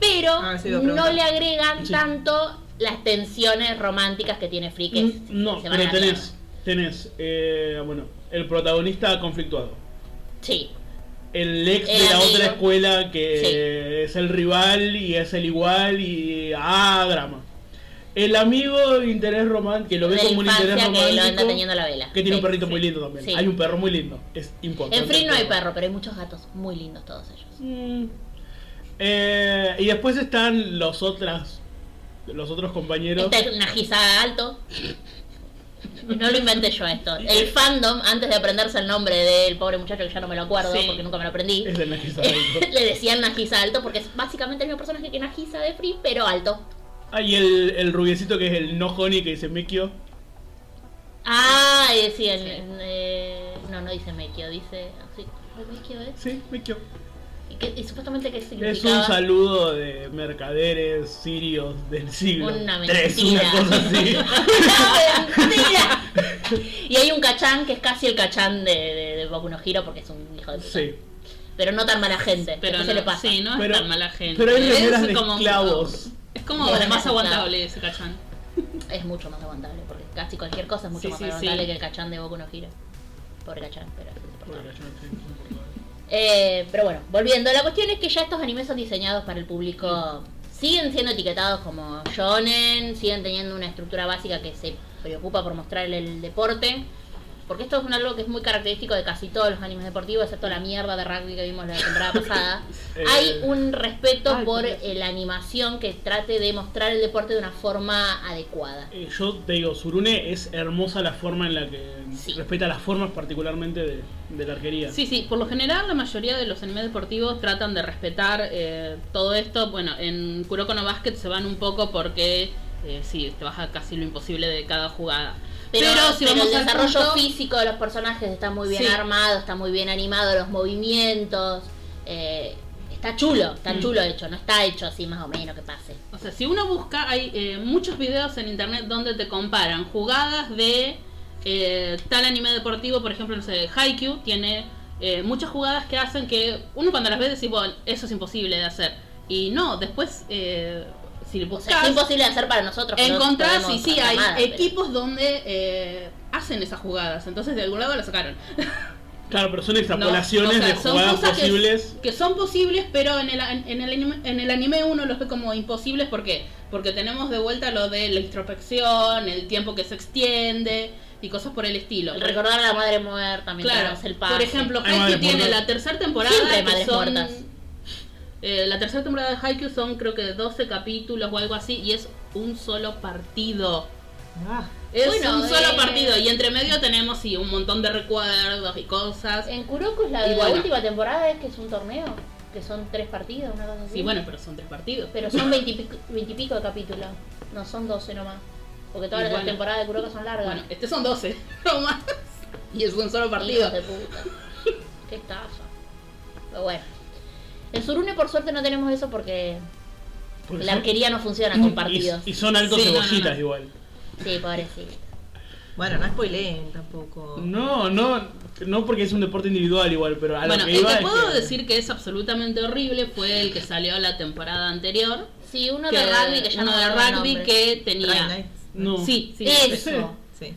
[SPEAKER 2] pero
[SPEAKER 3] Ah, sí,
[SPEAKER 2] no le agregan
[SPEAKER 1] Sí.
[SPEAKER 2] tanto las tensiones románticas que tiene Free, que es-
[SPEAKER 1] Mm, No,
[SPEAKER 2] se van
[SPEAKER 1] pero tenés, tenés, eh, bueno, el protagonista conflictuado.
[SPEAKER 2] Sí,
[SPEAKER 1] El ex
[SPEAKER 2] El
[SPEAKER 1] de la
[SPEAKER 2] amigo.
[SPEAKER 1] otra escuela que es el rival y es el igual y ah, drama. El amigo de interés romántico, que lo ve como un interés
[SPEAKER 2] que lo anda
[SPEAKER 1] romántico,
[SPEAKER 2] teniendo la vela.
[SPEAKER 1] que tiene
[SPEAKER 2] Sí,
[SPEAKER 1] un perrito
[SPEAKER 2] sí.
[SPEAKER 1] muy lindo también.
[SPEAKER 2] Sí.
[SPEAKER 1] Hay un perro muy lindo, es importante.
[SPEAKER 2] En Free no hay perro, pero hay muchos gatos muy lindos todos ellos.
[SPEAKER 1] Mm. Eh, y después están los otras los otros compañeros.
[SPEAKER 2] Está Nagisa Alto. No lo inventé yo esto. El fandom, antes de aprenderse el nombre del pobre muchacho que ya no me lo acuerdo
[SPEAKER 4] Sí.
[SPEAKER 2] porque nunca me lo aprendí,
[SPEAKER 1] Es de Nagisa Alto.
[SPEAKER 2] le decían Nagisa Alto porque es básicamente el mismo personaje que Nagisa de Free, pero alto.
[SPEAKER 1] Ah, y el, el rubiecito que es el no honey que dice Mekio.
[SPEAKER 2] Ah, y decían. eh, no, no dice Mekio, dice. así. ¿Mekio es?
[SPEAKER 1] Sí, Mekio.
[SPEAKER 2] ¿Y, y supuestamente qué
[SPEAKER 1] Es un saludo de mercaderes sirios del siglo
[SPEAKER 2] Una
[SPEAKER 1] tres,
[SPEAKER 2] mentira.
[SPEAKER 1] una cosa así.
[SPEAKER 2] ¡Una mentira! Y hay un cachán que es casi el cachán de, de, de Boku no Hero porque es un hijo de puta.
[SPEAKER 1] sí.
[SPEAKER 2] Pero no tan mala gente.
[SPEAKER 4] Pero
[SPEAKER 2] Pero
[SPEAKER 4] no,
[SPEAKER 2] se le pasa.
[SPEAKER 4] sí, no
[SPEAKER 1] Pero-
[SPEAKER 4] es tan mala gente.
[SPEAKER 1] pero hay
[SPEAKER 4] Es
[SPEAKER 1] remeras de
[SPEAKER 4] como-
[SPEAKER 1] esclavos.
[SPEAKER 4] Como
[SPEAKER 2] de
[SPEAKER 4] más aguantable ese cachán.
[SPEAKER 2] Es mucho más aguantable porque casi cualquier cosa es mucho
[SPEAKER 4] Sí,
[SPEAKER 2] más
[SPEAKER 4] sí,
[SPEAKER 2] aguantable
[SPEAKER 4] sí.
[SPEAKER 2] que el cachán de Boku no Hero. Pobre cachán, pero es.
[SPEAKER 1] Bueno.
[SPEAKER 2] Eh, pero bueno, volviendo, la cuestión es que ya estos animes son diseñados para el público. Siguen siendo etiquetados como shonen, siguen teniendo una estructura básica que se preocupa por mostrar el deporte. Porque esto es un algo que es muy característico de casi todos los animes deportivos, excepto la mierda de rugby que vimos la temporada pasada.
[SPEAKER 1] Eh,
[SPEAKER 2] Hay un respeto
[SPEAKER 3] Ay,
[SPEAKER 2] por eh, la animación que trate de mostrar el deporte de una forma adecuada.
[SPEAKER 1] Eh, yo te digo, Surune es hermosa la forma en la que
[SPEAKER 2] Sí.
[SPEAKER 1] respeta las formas particularmente de, de la arquería.
[SPEAKER 4] Sí, sí, por lo general la mayoría de los animes deportivos tratan de respetar eh, todo esto. Bueno, en Kuroko no Basket se van un poco porque eh, sí, te baja casi lo imposible de cada jugada.
[SPEAKER 2] Pero,
[SPEAKER 4] si
[SPEAKER 2] pero el desarrollo
[SPEAKER 4] punto-
[SPEAKER 2] físico de los personajes está muy bien
[SPEAKER 4] Sí.
[SPEAKER 2] armado, está muy bien animado, los movimientos. eh, está chulo, está
[SPEAKER 1] Mm.
[SPEAKER 2] chulo hecho, no está hecho así más o menos que pase.
[SPEAKER 4] O sea, si uno busca, hay eh, muchos videos en internet donde te comparan jugadas de eh, tal anime deportivo, por ejemplo, no sé, Haikyuu tiene muchas jugadas que hacen que uno cuando las ve decís, bueno, eso es imposible de hacer. Y no, después, si buscas,
[SPEAKER 2] es imposible de hacer para nosotros. que no
[SPEAKER 4] encontrás y sí, hay
[SPEAKER 2] nada, pero-
[SPEAKER 4] equipos donde eh, hacen esas jugadas, entonces de algún lado las sacaron.
[SPEAKER 1] Claro, pero son
[SPEAKER 4] No,
[SPEAKER 1] extrapolaciones
[SPEAKER 4] o sea,
[SPEAKER 1] de
[SPEAKER 4] son
[SPEAKER 1] jugadas posibles.
[SPEAKER 4] Que, son posibles, pero en el, en, el anime, en el anime uno los ve como imposibles. ¿Por qué? Porque tenemos de vuelta lo de la introspección, el tiempo que se extiende y cosas por el estilo.
[SPEAKER 2] El recordar a la madre muerta mientras
[SPEAKER 4] Claro,
[SPEAKER 2] el pase.
[SPEAKER 4] por ejemplo, tiene la tercera temporada.
[SPEAKER 2] Siempre hay
[SPEAKER 4] que
[SPEAKER 2] madres
[SPEAKER 4] son-
[SPEAKER 2] muertas.
[SPEAKER 4] Eh, la tercera temporada de Haikyuu son creo que 12 capítulos o algo así y es un solo partido.
[SPEAKER 3] Ah,
[SPEAKER 4] Es
[SPEAKER 2] Bueno,
[SPEAKER 4] un solo
[SPEAKER 2] eh,
[SPEAKER 4] partido y entre medio tenemos sí, un montón de recuerdos y cosas.
[SPEAKER 2] En Kuroko es la
[SPEAKER 4] Y
[SPEAKER 2] de la
[SPEAKER 4] bueno.
[SPEAKER 2] última temporada, es que es un torneo, que son tres partidos, una cosa así.
[SPEAKER 4] Sí, bueno, pero son tres partidos.
[SPEAKER 2] Pero son veintipico veintipico de capítulos, no son doce nomás. Porque todas las temporadas de Kuroko son largas.
[SPEAKER 4] Bueno, este son 12, no más. Y es un solo partido.
[SPEAKER 2] Hijos de puta. Qué estafa. Pero bueno. En Surune por suerte no tenemos eso porque
[SPEAKER 1] porque
[SPEAKER 2] la
[SPEAKER 1] son-
[SPEAKER 2] arquería no funciona con partidos.
[SPEAKER 1] y, y son altos
[SPEAKER 4] Sí, no, no,
[SPEAKER 1] cebollitas
[SPEAKER 4] no.
[SPEAKER 1] igual.
[SPEAKER 2] Sí, pobrecito.
[SPEAKER 3] bueno, no spoileen tampoco.
[SPEAKER 1] No, no, no porque es un deporte individual igual, pero a lo
[SPEAKER 4] Bueno,
[SPEAKER 1] que
[SPEAKER 4] el que
[SPEAKER 1] es
[SPEAKER 4] puedo
[SPEAKER 1] que-
[SPEAKER 4] decir que es absolutamente horrible fue el que salió la temporada anterior.
[SPEAKER 2] Sí, uno
[SPEAKER 4] que-
[SPEAKER 2] de rugby que ya
[SPEAKER 4] uno
[SPEAKER 2] no
[SPEAKER 4] de rugby
[SPEAKER 2] nombre.
[SPEAKER 4] que tenía.
[SPEAKER 1] No.
[SPEAKER 4] Sí, sí.
[SPEAKER 2] Eso.
[SPEAKER 3] Sí.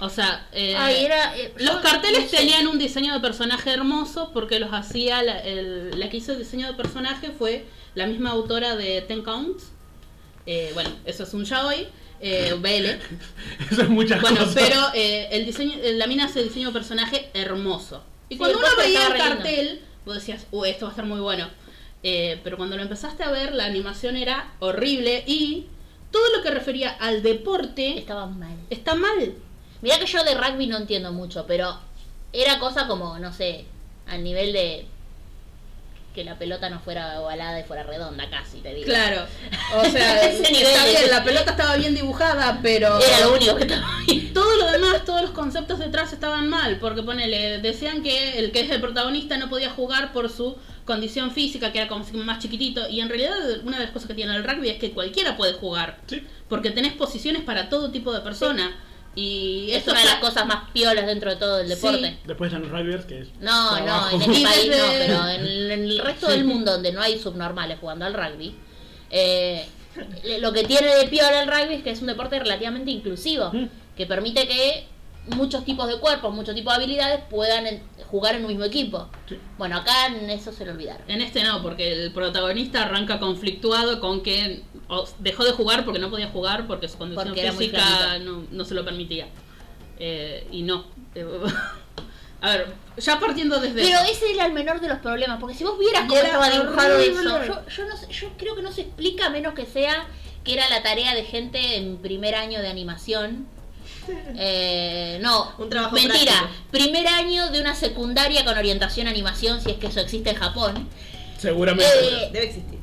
[SPEAKER 4] O sea, eh,
[SPEAKER 2] Ay, era, eh,
[SPEAKER 4] los carteles tenían un diseño de personaje hermoso porque los hacía. La, el- la que hizo el diseño de personaje fue la misma autora de Ten Counts. Eh, bueno, eso es un yaoi. Eh, BL.
[SPEAKER 1] Eso es muchas
[SPEAKER 4] Bueno,
[SPEAKER 1] cosas.
[SPEAKER 4] pero eh, el diseño, eh, la mina hace diseño de personaje hermoso. Y cuando
[SPEAKER 2] el
[SPEAKER 4] uno veía el cartel, vos decías, uy, esto va a estar muy bueno. Eh, pero cuando lo empezaste a ver, la animación era horrible y todo lo que refería al deporte
[SPEAKER 2] Estaba mal.
[SPEAKER 4] está mal.
[SPEAKER 2] Mirá que yo de rugby no entiendo mucho, pero era cosa como, no sé, al nivel de que la pelota no fuera ovalada y fuera redonda casi, te digo.
[SPEAKER 4] Claro, o sea,
[SPEAKER 2] Ese nivel
[SPEAKER 4] está
[SPEAKER 2] de-
[SPEAKER 4] bien, la pelota estaba bien dibujada, pero
[SPEAKER 2] Era lo único que estaba bien.
[SPEAKER 4] todo lo demás, todos los conceptos detrás estaban mal, porque ponele, decían que el que es el protagonista no podía jugar por su condición física, que era como si más chiquitito, y en realidad una de las cosas que tiene el rugby es que cualquiera puede jugar,
[SPEAKER 1] Sí.
[SPEAKER 4] porque tenés posiciones para todo tipo de persona, y
[SPEAKER 2] Es
[SPEAKER 4] esto
[SPEAKER 2] una de las
[SPEAKER 4] sa-
[SPEAKER 2] cosas más piolas dentro de todo el
[SPEAKER 4] Sí.
[SPEAKER 2] deporte.
[SPEAKER 1] Después están los rugbyers, que es.
[SPEAKER 2] No, no, en este país no, pero en, en el resto del mundo donde no hay subnormales jugando al rugby, eh, lo que tiene de piola el rugby es que es un deporte relativamente inclusivo,
[SPEAKER 1] Mm.
[SPEAKER 2] que permite que muchos tipos de cuerpos, muchos tipos de habilidades puedan en- jugar en un mismo equipo.
[SPEAKER 1] Sí.
[SPEAKER 2] Bueno, acá en eso se lo olvidaron.
[SPEAKER 4] En este no, porque el protagonista arranca conflictuado con que dejó de jugar porque no podía jugar porque su condición
[SPEAKER 2] Porque
[SPEAKER 4] física no, no se lo permitía. Eh, y no. A ver, ya partiendo desde...
[SPEAKER 2] Pero
[SPEAKER 4] eso.
[SPEAKER 2] ese era el menor de los problemas, porque si vos vieras cómo estaba dibujado eso, yo, yo, no sé- yo creo que no se explica a menos que sea que era la tarea de gente en primer año de animación. Eh, no,
[SPEAKER 3] Un trabajo
[SPEAKER 2] mentira.
[SPEAKER 3] práctico.
[SPEAKER 2] Primer año de una secundaria con orientación a animación, si es que eso existe en Japón.
[SPEAKER 1] Seguramente.
[SPEAKER 2] Eh,
[SPEAKER 3] Debe existir.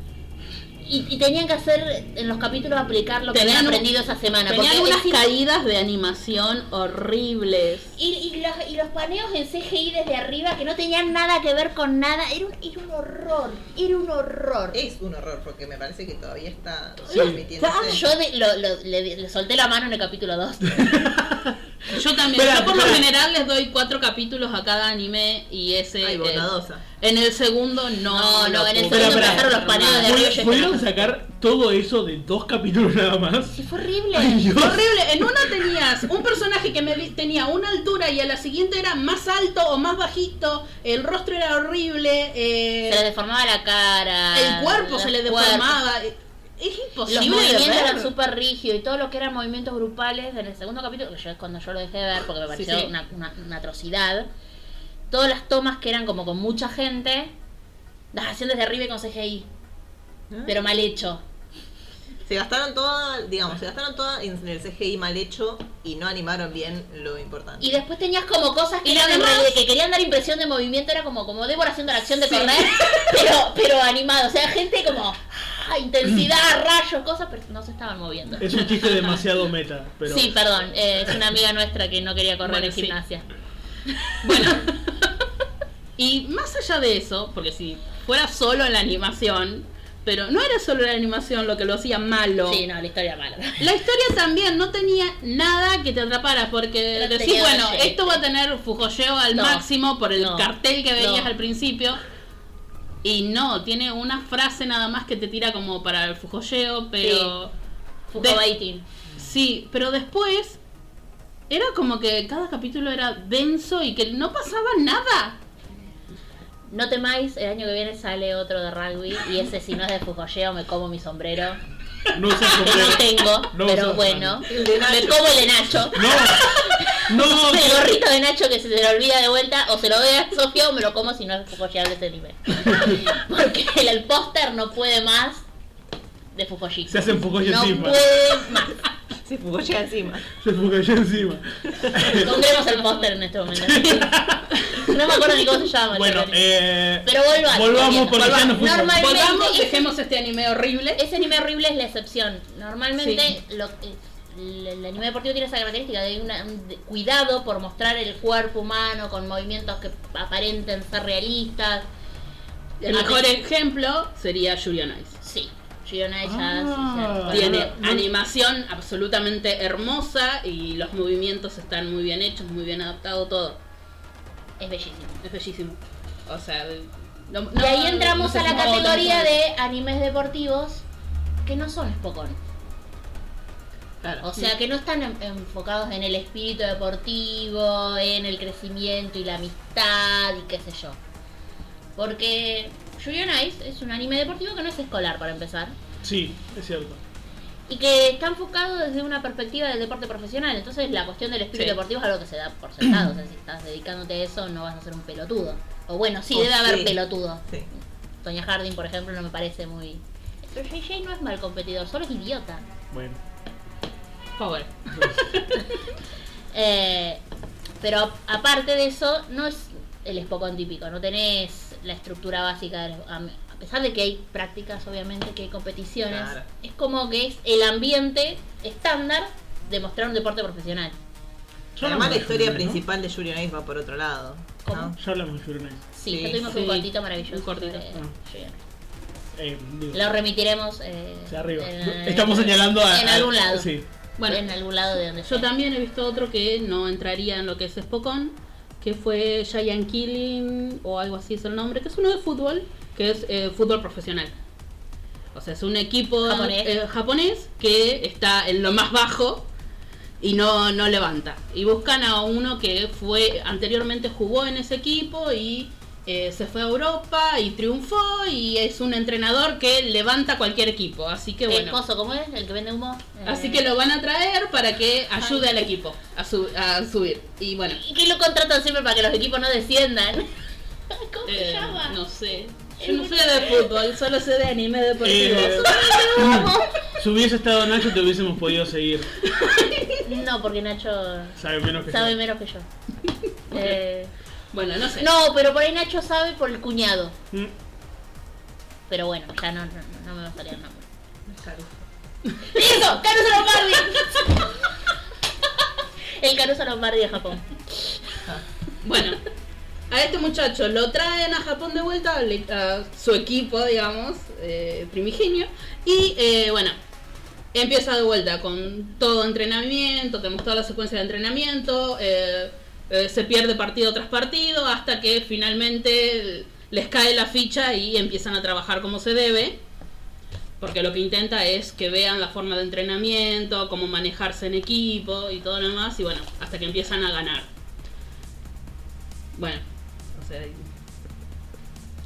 [SPEAKER 2] Y, y tenían que hacer en los capítulos aplicar lo que
[SPEAKER 4] Tenían
[SPEAKER 2] habían aprendido esa semana.
[SPEAKER 4] Tenían
[SPEAKER 2] porque
[SPEAKER 4] unas caídas de animación horribles.
[SPEAKER 2] Y, y los, y los paneos en CGI desde arriba que no tenían nada que ver con nada. Era un, era un horror. Era un horror.
[SPEAKER 3] Es un horror porque me parece que todavía está
[SPEAKER 1] Sí.
[SPEAKER 3] transmitiéndose.
[SPEAKER 2] Yo de- lo- lo- le, le solté la mano en el capítulo 2.
[SPEAKER 4] Yo también,
[SPEAKER 1] Espera,
[SPEAKER 4] yo por lo general les doy cuatro capítulos a cada anime y ese...
[SPEAKER 3] Ay,
[SPEAKER 4] eh,
[SPEAKER 3] bondadosa.
[SPEAKER 4] en el segundo no.
[SPEAKER 2] No, en el segundo pasaron los paneos de arriba
[SPEAKER 1] ¿Pudieron sacar todo eso de dos capítulos nada más?
[SPEAKER 2] Sí, fue horrible.
[SPEAKER 1] Ay, Dios.
[SPEAKER 4] Horrible, en una tenías un personaje que me tenía una altura y a la siguiente era más alto o más bajito, el rostro era horrible, eh,
[SPEAKER 2] Se le deformaba la cara.
[SPEAKER 4] el cuerpo se le deformaba. Es
[SPEAKER 2] Los
[SPEAKER 4] imposible de
[SPEAKER 2] movimientos
[SPEAKER 4] ver.
[SPEAKER 2] eran súper rígidos y todo lo que eran movimientos grupales en el segundo capítulo, que yo es cuando yo lo dejé de ver porque me pareció
[SPEAKER 4] sí.
[SPEAKER 2] Una, una- una atrocidad. Todas las tomas que eran como con mucha gente, las hacían desde arriba y con CGI,
[SPEAKER 3] ¿Ah?
[SPEAKER 2] pero mal hecho.
[SPEAKER 3] Se gastaron toda, digamos, se gastaron toda en el CGI mal hecho y no animaron bien lo importante.
[SPEAKER 2] Y después tenías como cosas que,
[SPEAKER 4] Y
[SPEAKER 2] eran
[SPEAKER 4] además-
[SPEAKER 2] que querían dar impresión de movimiento, era como, como Débora haciendo la acción de
[SPEAKER 4] Sí.
[SPEAKER 2] correr, pero, pero animado. O sea, gente como ah, intensidad, rayos, cosas, pero no se estaban moviendo.
[SPEAKER 1] Es un chiste demasiado meta. Pero...
[SPEAKER 2] Sí, perdón, eh, es una amiga nuestra que no quería correr
[SPEAKER 4] Bueno,
[SPEAKER 2] en
[SPEAKER 4] sí.
[SPEAKER 2] gimnasia.
[SPEAKER 4] Bueno, y más allá de eso, porque si fuera solo la animación, pero no era solo la animación lo que lo hacía malo.
[SPEAKER 2] Sí, no, la historia mala.
[SPEAKER 4] La historia también no tenía nada que te atrapara, porque decís, bueno, esto va a tener fujolleo al
[SPEAKER 2] No,
[SPEAKER 4] máximo por el
[SPEAKER 2] no,
[SPEAKER 4] cartel que veías
[SPEAKER 2] no.
[SPEAKER 4] al principio. Y no, tiene una frase nada más que te tira como para el fujolleo, pero...
[SPEAKER 2] Fujo
[SPEAKER 4] De-
[SPEAKER 2] Baiting.
[SPEAKER 4] Sí, pero después era como que cada capítulo era denso y que no pasaba nada.
[SPEAKER 2] No temáis, el año que viene sale otro de rugby y ese si no es de Fujoyeo me como mi sombrero.
[SPEAKER 1] No
[SPEAKER 2] Que no tengo,
[SPEAKER 1] No
[SPEAKER 2] pero bueno. Me como el de Nacho.
[SPEAKER 1] No, no,
[SPEAKER 2] El gorrito de Nacho que se le olvida de vuelta, o se lo doy a Sofía o me lo como si no es Fujoyeo de ese nivel. Porque el, el póster no puede más de Fujoyi.
[SPEAKER 1] Se hacen Fujoshi
[SPEAKER 2] No
[SPEAKER 1] encima.
[SPEAKER 2] puede más.
[SPEAKER 3] Se ya encima.
[SPEAKER 1] se fugalló encima.
[SPEAKER 2] Pondremos el póster en este momento. No me acuerdo ni cómo se llama.
[SPEAKER 1] bueno,
[SPEAKER 2] pero-
[SPEAKER 1] eh,
[SPEAKER 2] Pero volvamos.
[SPEAKER 1] volvamos porque ya nos fuimos.
[SPEAKER 2] Normalmente
[SPEAKER 4] Volvamos, dejemos este anime horrible.
[SPEAKER 2] Ese anime horrible es la excepción. Normalmente lo- eh, el, el anime deportivo tiene esa característica de una- un de- cuidado por mostrar el cuerpo humano con movimientos que aparenten ser realistas.
[SPEAKER 4] El
[SPEAKER 2] A
[SPEAKER 4] mejor ejemplo sería Yuri on Ice.
[SPEAKER 2] Sí, Shiona ya
[SPEAKER 1] Ah.
[SPEAKER 2] sí,
[SPEAKER 4] Tiene
[SPEAKER 1] no, no.
[SPEAKER 4] animación absolutamente hermosa y los movimientos están muy bien hechos, muy bien adaptado todo.
[SPEAKER 2] es bellísimo.
[SPEAKER 4] Es bellísimo. O sea, no-
[SPEAKER 2] y ahí entramos
[SPEAKER 4] no sé
[SPEAKER 2] a la categoría de animes deportivos que no son Spokon.
[SPEAKER 3] Claro.
[SPEAKER 2] O sea, que no están en- enfocados en el espíritu deportivo, en el crecimiento y la amistad y qué sé yo. Porque Yuri on Ice es un anime deportivo que no es escolar para empezar.
[SPEAKER 1] Sí, es cierto.
[SPEAKER 2] Y que está enfocado desde una perspectiva del deporte profesional. Entonces la cuestión del espíritu
[SPEAKER 4] Sí.
[SPEAKER 2] deportivo es algo que se da por sentado. O sea, si estás dedicándote a eso no vas a ser un pelotudo. O bueno, sí,
[SPEAKER 3] O
[SPEAKER 2] debe haber pelotudo.
[SPEAKER 3] Sí.
[SPEAKER 2] Tonya Harding, por ejemplo, no me parece muy... Pero JJ no es mal competidor, solo es idiota.
[SPEAKER 1] Bueno.
[SPEAKER 2] Eh, pero aparte de eso, no es el Spokon típico. No tenés la estructura básica. de los- A a pesar de que hay prácticas, obviamente, que hay competiciones,
[SPEAKER 3] Claro.
[SPEAKER 2] es como que es el ambiente estándar de mostrar un deporte profesional.
[SPEAKER 1] Ya
[SPEAKER 3] Además, la historia
[SPEAKER 1] Yuri, ¿no?
[SPEAKER 3] principal de Yuri on Ice va por otro lado.
[SPEAKER 2] ¿Cómo?
[SPEAKER 3] ¿no?
[SPEAKER 1] Ya hablamos de Yuri.
[SPEAKER 2] Sí,
[SPEAKER 3] Sí.
[SPEAKER 2] ya tuvimos
[SPEAKER 4] Sí.
[SPEAKER 2] un cortito maravilloso.
[SPEAKER 4] Un cortito.
[SPEAKER 2] sobre
[SPEAKER 1] Ah.
[SPEAKER 2] Julian.
[SPEAKER 1] Eh, digo,
[SPEAKER 2] Lo remitiremos eh,
[SPEAKER 1] hacia arriba.
[SPEAKER 2] en-
[SPEAKER 1] Estamos señalando a.
[SPEAKER 2] en
[SPEAKER 1] a-
[SPEAKER 2] algún lado.
[SPEAKER 1] Sí.
[SPEAKER 4] Bueno,
[SPEAKER 2] en algún lado de donde
[SPEAKER 4] Yo
[SPEAKER 2] sea.
[SPEAKER 4] también he visto otro que no entraría en lo que es Spokon, que fue Giant Killing o algo así es el nombre, que es uno de fútbol, que es eh, fútbol profesional. O sea, es un equipo
[SPEAKER 2] Japonés.
[SPEAKER 4] eh, japonés que está en lo más bajo y no, no levanta. Y buscan a uno que fue anteriormente jugó en ese equipo y eh, se fue a Europa y triunfó y es un entrenador que levanta cualquier equipo. Así que
[SPEAKER 2] El
[SPEAKER 4] bueno.
[SPEAKER 2] coso, ¿cómo es? El que vende humo. Eh,
[SPEAKER 4] Así que lo van a traer para que ayude al equipo a, su- a subir. Y bueno,
[SPEAKER 2] ¿Y qué lo contratan siempre para que los equipos no desciendan? ¿Cómo se
[SPEAKER 4] eh,
[SPEAKER 2] llama?
[SPEAKER 4] no sé. Yo no sé de fútbol, solo sé de anime deportivo.
[SPEAKER 1] Eh, si hubiese estado Nacho, te hubiésemos podido seguir.
[SPEAKER 2] No, porque Nacho
[SPEAKER 1] Sabe menos que
[SPEAKER 2] sabe
[SPEAKER 1] yo.
[SPEAKER 2] menos que yo. Eh,
[SPEAKER 4] Bueno, no sé.
[SPEAKER 2] no, pero por ahí Nacho sabe por el cuñado.
[SPEAKER 1] Mm.
[SPEAKER 2] Pero bueno, ya no, no, no me va a salir el nombre. ¡Eso! ¡Caruso Lombardi! el Caruso Lombardi de Japón.
[SPEAKER 4] Bueno, a este muchacho lo traen a Japón de vuelta, a su equipo, digamos, eh, primigenio. Y eh, bueno, empieza de vuelta con todo entrenamiento, tenemos toda la secuencia de entrenamiento. eh, eh, se pierde partido tras partido hasta que finalmente les cae la ficha y empiezan a trabajar como se debe. Porque lo que intenta es que vean la forma de entrenamiento, cómo manejarse en equipo y todo lo demás. Y bueno, hasta que empiezan a ganar. Bueno, o sea,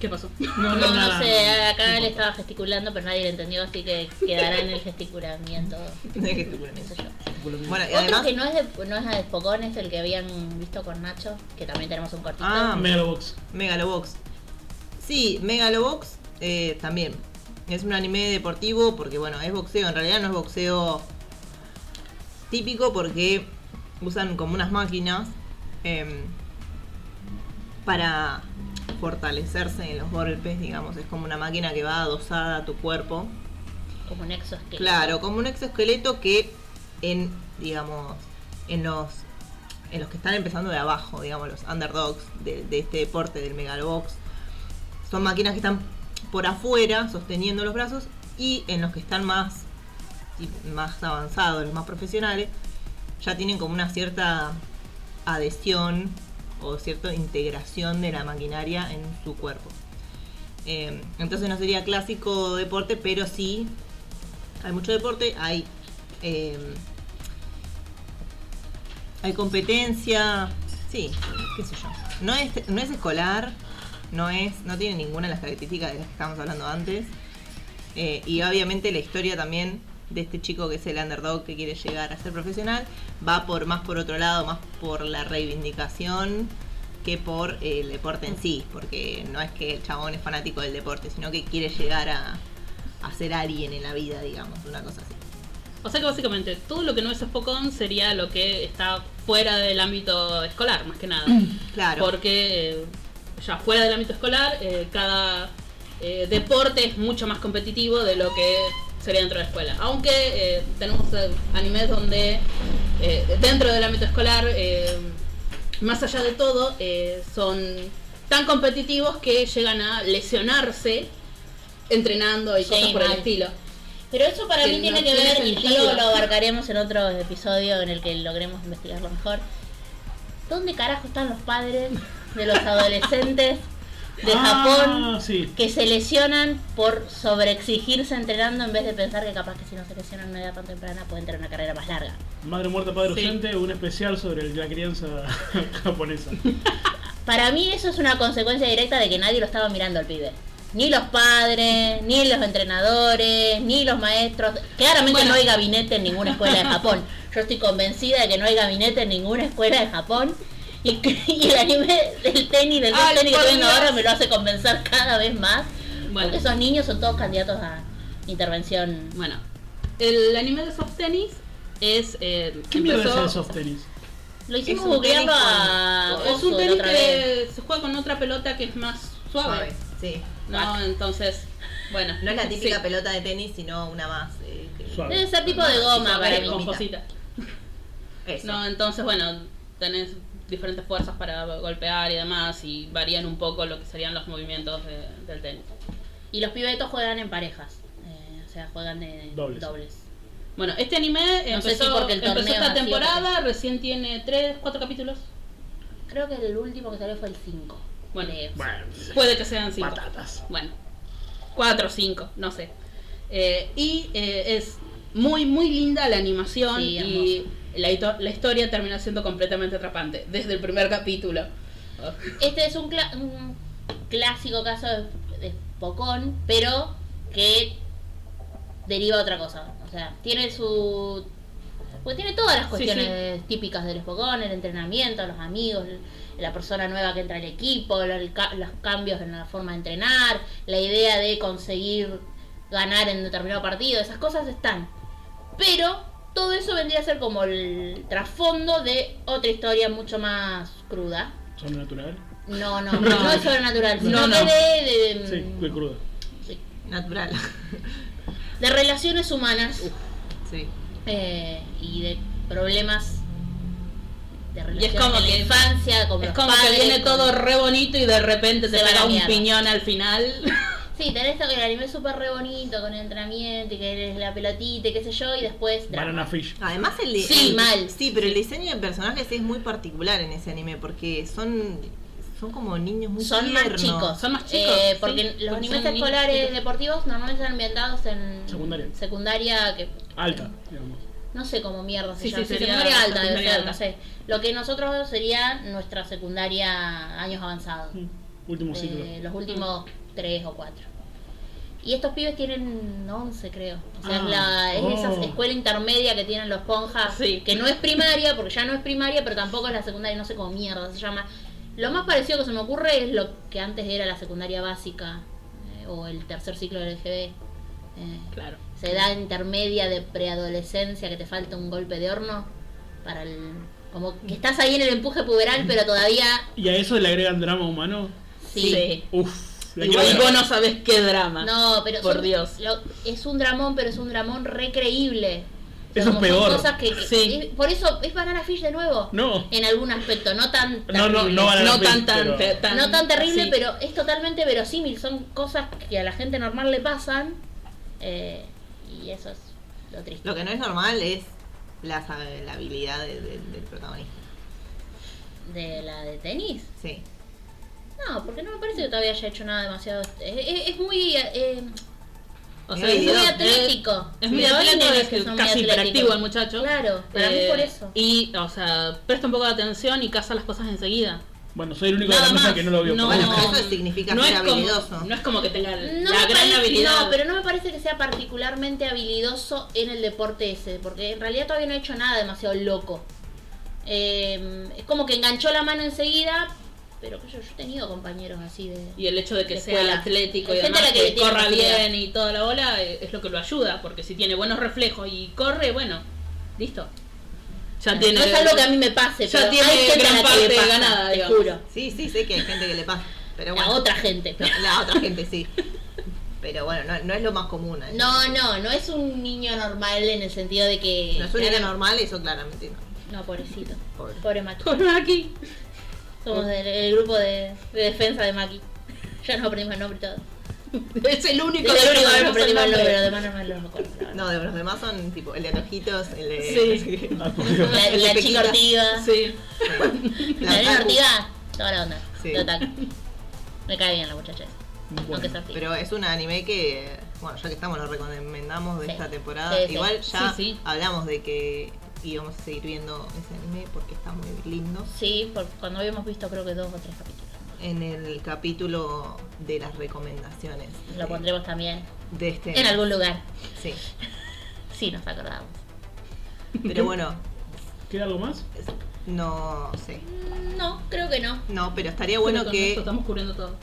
[SPEAKER 4] ¿qué pasó?
[SPEAKER 1] No,
[SPEAKER 2] No, no sé, acá él estaba gesticulando, pero nadie lo entendió, así que quedará en el gesticulamiento. Yo.
[SPEAKER 3] Bueno, y
[SPEAKER 2] Otro
[SPEAKER 3] además.
[SPEAKER 2] que no es de, no es de Spokon, es el que habían visto con Nacho, que también tenemos un cortito.
[SPEAKER 3] Ah,
[SPEAKER 1] Megalobox.
[SPEAKER 3] Megalobox. Sí, Megalobox eh, también. Es un anime deportivo porque, bueno, es boxeo. En realidad no es boxeo típico porque usan como unas máquinas em, para fortalecerse en los golpes, digamos. Es como una máquina que va adosada a tu cuerpo.
[SPEAKER 2] Como un exoesqueleto.
[SPEAKER 3] Claro, como un exoesqueleto que en, digamos, en los en los que están empezando de abajo, digamos, los underdogs de, de este deporte del megalobox, son máquinas que están por afuera sosteniendo los brazos y en los que están más más avanzados, los más profesionales, ya tienen como una cierta adhesión o cierta integración de la maquinaria en su cuerpo. Eh, entonces no sería clásico deporte, pero sí hay mucho deporte, hay eh, hay competencia, sí, qué sé yo. No es, no es escolar, no es, no tiene ninguna de las características de las que estábamos hablando antes. Eh, y obviamente la historia también de este chico que es el underdog que quiere llegar a ser profesional va por más por otro lado, más por la reivindicación que por el deporte en sí, porque no es que el chabón es fanático del deporte, sino que quiere llegar a, a ser alguien en la vida, digamos, una cosa así.
[SPEAKER 4] O sea que básicamente todo lo que no es Spokon sería lo que está fuera del ámbito escolar, más que nada.
[SPEAKER 3] Claro.
[SPEAKER 4] Porque eh, ya fuera del ámbito escolar, eh, cada eh, deporte es mucho más competitivo de lo que sería dentro de la escuela. Aunque eh, tenemos eh, animes donde eh, dentro del ámbito escolar, eh, más allá de todo, eh, son tan competitivos que llegan a lesionarse entrenando y
[SPEAKER 2] Sí,
[SPEAKER 4] cosas por el estilo.
[SPEAKER 2] Pero eso para
[SPEAKER 4] Que
[SPEAKER 2] mí
[SPEAKER 4] no
[SPEAKER 2] tiene que ver, y
[SPEAKER 4] sentido.
[SPEAKER 2] luego lo abarcaremos en otro episodio en el que logremos investigarlo mejor. ¿Dónde carajo están los padres de los adolescentes de
[SPEAKER 1] Ah,
[SPEAKER 2] Japón
[SPEAKER 1] sí.
[SPEAKER 2] que se lesionan por sobreexigirse entrenando en vez de pensar que capaz que si no se lesionan a una edad tan temprana pueden tener una carrera más larga?
[SPEAKER 1] Madre muerta, padre
[SPEAKER 4] Sí.
[SPEAKER 1] ausente, un especial sobre la crianza japonesa.
[SPEAKER 2] Para mí eso es una consecuencia directa de que nadie lo estaba mirando al pibe. Ni los padres, ni los entrenadores, ni los maestros. Claramente
[SPEAKER 4] Bueno.
[SPEAKER 2] no hay gabinete en ninguna escuela de Japón. Yo estoy convencida de que no hay gabinete en ninguna escuela de Japón. Y, el anime del tenis, del
[SPEAKER 4] Ay,
[SPEAKER 2] tenis que estoy viendo ahora me lo hace convencer cada vez más.
[SPEAKER 4] Bueno.
[SPEAKER 2] Porque esos niños son todos candidatos a intervención.
[SPEAKER 4] Bueno, el anime de soft tennis es. Eh,
[SPEAKER 1] ¿Qué mierda es el soft tenis?
[SPEAKER 2] Lo hicimos
[SPEAKER 3] Es un
[SPEAKER 2] googleando
[SPEAKER 3] tenis
[SPEAKER 2] a
[SPEAKER 4] Es un tenis que se juega con otra pelota que es más suave.
[SPEAKER 3] Sí.
[SPEAKER 4] No, entonces, bueno.
[SPEAKER 3] No es la típica
[SPEAKER 4] sí.
[SPEAKER 3] pelota de tenis, sino una más. eh, que-
[SPEAKER 1] Suave.
[SPEAKER 2] Debe ser tipo de goma
[SPEAKER 4] Suave,
[SPEAKER 2] para
[SPEAKER 4] con
[SPEAKER 2] mí.
[SPEAKER 3] Eso.
[SPEAKER 4] No, entonces, bueno, tenés diferentes fuerzas para golpear y demás y varían un poco lo que serían los movimientos de- del tenis.
[SPEAKER 2] Y los pibetos juegan en parejas. eh, o sea, juegan de
[SPEAKER 1] Dobles.
[SPEAKER 4] Bueno, este anime
[SPEAKER 2] No
[SPEAKER 4] empezó,
[SPEAKER 2] si porque el
[SPEAKER 4] empezó
[SPEAKER 2] es
[SPEAKER 4] esta temporada, recién tiene 3, 4 capítulos.
[SPEAKER 2] Creo que el último que salió fue el 5.
[SPEAKER 4] Bueno.
[SPEAKER 1] Bueno,
[SPEAKER 4] Puede que sean 5.
[SPEAKER 1] patatas.
[SPEAKER 4] Bueno, 4 o 5, no sé. Eh, y eh, es muy, muy linda la animación
[SPEAKER 2] Sí,
[SPEAKER 4] y la, historia termina siendo completamente atrapante desde el primer capítulo. Oh.
[SPEAKER 2] Este es un, cla- un clásico caso de, de Pocón, pero que deriva a otra cosa. O sea, tiene su. Pues tiene todas las
[SPEAKER 4] Sí,
[SPEAKER 2] cuestiones típicas del Spokon, el entrenamiento, los amigos, la persona nueva que entra al equipo, lo- el ca- los cambios en la forma de entrenar, la idea de conseguir ganar en determinado partido, esas cosas están. Pero todo eso vendría a ser como el trasfondo de otra historia mucho más cruda.
[SPEAKER 1] Sobrenatural.
[SPEAKER 2] No, no, no, es sobrenatural, sino
[SPEAKER 4] No, no.
[SPEAKER 2] que de, de,
[SPEAKER 1] Sí, de cruda.
[SPEAKER 3] Natural.
[SPEAKER 2] de relaciones humanas
[SPEAKER 3] sí.
[SPEAKER 2] eh, y de problemas de
[SPEAKER 4] Y es
[SPEAKER 2] relaciones
[SPEAKER 4] como
[SPEAKER 2] en la
[SPEAKER 4] que
[SPEAKER 2] infancia, como
[SPEAKER 4] Es
[SPEAKER 2] los
[SPEAKER 4] como
[SPEAKER 2] padres,
[SPEAKER 4] que viene todo re bonito y de repente te
[SPEAKER 2] Se
[SPEAKER 4] pega un piñón al final.
[SPEAKER 2] Sí, tenés esto que el anime es súper re bonito, con el entrenamiento y que eres la pelotita y qué sé yo, y después drama.
[SPEAKER 1] Banana Fish.
[SPEAKER 3] Además el
[SPEAKER 2] Sí,
[SPEAKER 3] el-
[SPEAKER 2] mal.
[SPEAKER 3] Sí, pero el diseño de personajes es muy particular en ese anime porque son son como niños muy
[SPEAKER 2] Son más
[SPEAKER 3] tiernos.
[SPEAKER 2] chicos.
[SPEAKER 4] Son más chicos,
[SPEAKER 2] Eh,
[SPEAKER 4] sí,
[SPEAKER 2] porque los animes
[SPEAKER 4] son niños
[SPEAKER 2] escolares
[SPEAKER 4] chicos.
[SPEAKER 2] deportivos normalmente están ambientados en
[SPEAKER 1] Secundaria.
[SPEAKER 2] secundaria que
[SPEAKER 1] Alta, digamos.
[SPEAKER 2] no sé cómo mierda se
[SPEAKER 4] Sí,
[SPEAKER 2] llama.
[SPEAKER 4] sí, sería
[SPEAKER 2] secundaria alta debe
[SPEAKER 4] secundaria
[SPEAKER 2] ser,
[SPEAKER 4] alta.
[SPEAKER 2] no sé. Lo que nosotros sería nuestra secundaria años avanzados.
[SPEAKER 1] Mm, Último ciclo.
[SPEAKER 2] de los últimos tres o cuatro. Y estos pibes tienen 11, creo. O sea,
[SPEAKER 1] Ah,
[SPEAKER 2] es, la, es esa
[SPEAKER 1] oh.
[SPEAKER 2] escuela intermedia que tienen los ponjas,
[SPEAKER 4] Sí.
[SPEAKER 2] que no es primaria, porque ya no es primaria, pero tampoco es la secundaria, no sé cómo mierda se llama. Lo más parecido que se me ocurre es lo que antes era la secundaria básica, eh, o el tercer ciclo del GB. Eh,
[SPEAKER 4] Claro.
[SPEAKER 2] esa edad intermedia de preadolescencia que te falta un golpe de horno para el... Como que estás ahí en el empuje puberal, pero todavía...
[SPEAKER 1] ¿Y a eso le agregan drama humano?
[SPEAKER 2] Sí.
[SPEAKER 1] Uf.
[SPEAKER 4] Igual vos no sabés qué drama.
[SPEAKER 2] No, pero
[SPEAKER 4] Por
[SPEAKER 2] son-
[SPEAKER 4] Dios.
[SPEAKER 2] lo- es un dramón, pero es un dramón recreíble. O sea,
[SPEAKER 1] Eso es peor.
[SPEAKER 2] cosas que, que-
[SPEAKER 4] Sí.
[SPEAKER 2] es- por eso es Banana Fish de nuevo.
[SPEAKER 1] No.
[SPEAKER 2] En algún aspecto, no tan
[SPEAKER 1] No, no,
[SPEAKER 2] terrible.
[SPEAKER 1] no Banana
[SPEAKER 4] No
[SPEAKER 1] Fish,
[SPEAKER 4] tan, tan,
[SPEAKER 1] pero-
[SPEAKER 4] te- tan-
[SPEAKER 2] No tan terrible,
[SPEAKER 4] sí.
[SPEAKER 2] pero es totalmente verosímil. Son cosas que a la gente normal le pasan. eh, y eso es lo triste.
[SPEAKER 3] Lo que no es normal es la, la habilidad de- de- del protagonista.
[SPEAKER 2] ¿De la de tenis?
[SPEAKER 3] Sí.
[SPEAKER 2] No, porque no me parece que todavía haya hecho nada demasiado. Es, es- es muy. eh,
[SPEAKER 4] O
[SPEAKER 3] Es
[SPEAKER 2] es muy atlético.
[SPEAKER 4] Es muy atlético, es
[SPEAKER 2] que
[SPEAKER 4] casi hiperactivo el muchacho.
[SPEAKER 2] Claro, para mí
[SPEAKER 4] Eh,
[SPEAKER 2] por eso.
[SPEAKER 4] Y, o sea, presta un poco de atención y caza las cosas enseguida.
[SPEAKER 1] Bueno, soy el único de
[SPEAKER 4] Nada
[SPEAKER 1] la mesa que no lo vio.
[SPEAKER 4] No,
[SPEAKER 3] Bueno, pero eso significa
[SPEAKER 4] no
[SPEAKER 3] ser
[SPEAKER 4] es como-
[SPEAKER 3] habilidoso.
[SPEAKER 4] no es como que tenga
[SPEAKER 2] No,
[SPEAKER 4] la gran
[SPEAKER 2] parece-
[SPEAKER 4] habilidad.
[SPEAKER 2] no, pero no me parece que sea particularmente habilidoso en el deporte ese, porque en realidad todavía no ha hecho nada demasiado loco. Eh, es como que enganchó la mano enseguida, pero que yo, yo he tenido compañeros así de...
[SPEAKER 4] Y el hecho de que
[SPEAKER 2] de
[SPEAKER 4] sea
[SPEAKER 2] escuela.
[SPEAKER 4] atlético y
[SPEAKER 2] Hay la que
[SPEAKER 4] que, corra bien y toda la bola, eh, es lo que lo ayuda. Porque si tiene buenos reflejos y corre, bueno, listo. Ya tiene.
[SPEAKER 2] no es algo que a mí me pase,
[SPEAKER 4] ya
[SPEAKER 2] pero
[SPEAKER 4] tiene
[SPEAKER 2] hay gente
[SPEAKER 4] gran
[SPEAKER 2] a la que le
[SPEAKER 4] parte
[SPEAKER 2] pasa,
[SPEAKER 4] ganada,
[SPEAKER 2] te
[SPEAKER 4] digamos.
[SPEAKER 2] juro.
[SPEAKER 3] Sí, sí, sé que hay gente que le pasa. Pero
[SPEAKER 2] La
[SPEAKER 3] bueno.
[SPEAKER 2] otra gente.
[SPEAKER 3] No, la otra gente sí. Pero bueno, no, no es lo más común. ¿eh?
[SPEAKER 2] No, no, no es un niño normal en el sentido de que...
[SPEAKER 3] No es un niño normal, eso claramente no.
[SPEAKER 2] No, pobrecito.
[SPEAKER 3] Pobre.
[SPEAKER 2] Pobre Maki.
[SPEAKER 4] Con aquí.
[SPEAKER 2] Somos del el grupo de, de defensa de Maki. Ya nos aprendimos el nombre y todo.
[SPEAKER 4] Es el único
[SPEAKER 2] Es el único que nos aprendimos el nombre, los demás no me la verdad.
[SPEAKER 3] No, de los demás son tipo el de Anojitos, el de.
[SPEAKER 4] Sí.
[SPEAKER 3] no sé.
[SPEAKER 1] Ah, Dios.
[SPEAKER 2] La,
[SPEAKER 3] El de
[SPEAKER 2] la chica. Ortiga.
[SPEAKER 4] Sí.
[SPEAKER 3] La
[SPEAKER 2] La nena. Ortiga. Toda la onda.
[SPEAKER 3] Sí.
[SPEAKER 2] otaku. Me cae bien la muchacha esa.
[SPEAKER 1] Bueno.
[SPEAKER 2] Aunque sea Ortiga.
[SPEAKER 3] Pero es un anime que, bueno, ya que estamos, lo recomendamos de
[SPEAKER 2] Sí.
[SPEAKER 3] esta temporada.
[SPEAKER 2] Sí, sí.
[SPEAKER 3] Igual ya
[SPEAKER 4] Sí, sí.
[SPEAKER 3] hablamos de que íbamos a seguir viendo ese anime porque está muy lindo.
[SPEAKER 2] Sí, porque cuando habíamos visto creo que dos o tres capítulos.
[SPEAKER 3] En el capítulo de las recomendaciones.
[SPEAKER 2] Lo
[SPEAKER 3] de-
[SPEAKER 2] pondremos también
[SPEAKER 3] de este.
[SPEAKER 2] en algún lugar.
[SPEAKER 3] Sí.
[SPEAKER 2] Sí, nos acordamos.
[SPEAKER 3] Pero bueno,
[SPEAKER 1] ¿Queda algo más?
[SPEAKER 3] no sé.
[SPEAKER 2] No, creo que no.
[SPEAKER 3] No, pero estaría bueno
[SPEAKER 4] Pero
[SPEAKER 3] que
[SPEAKER 4] estamos cubriendo todo.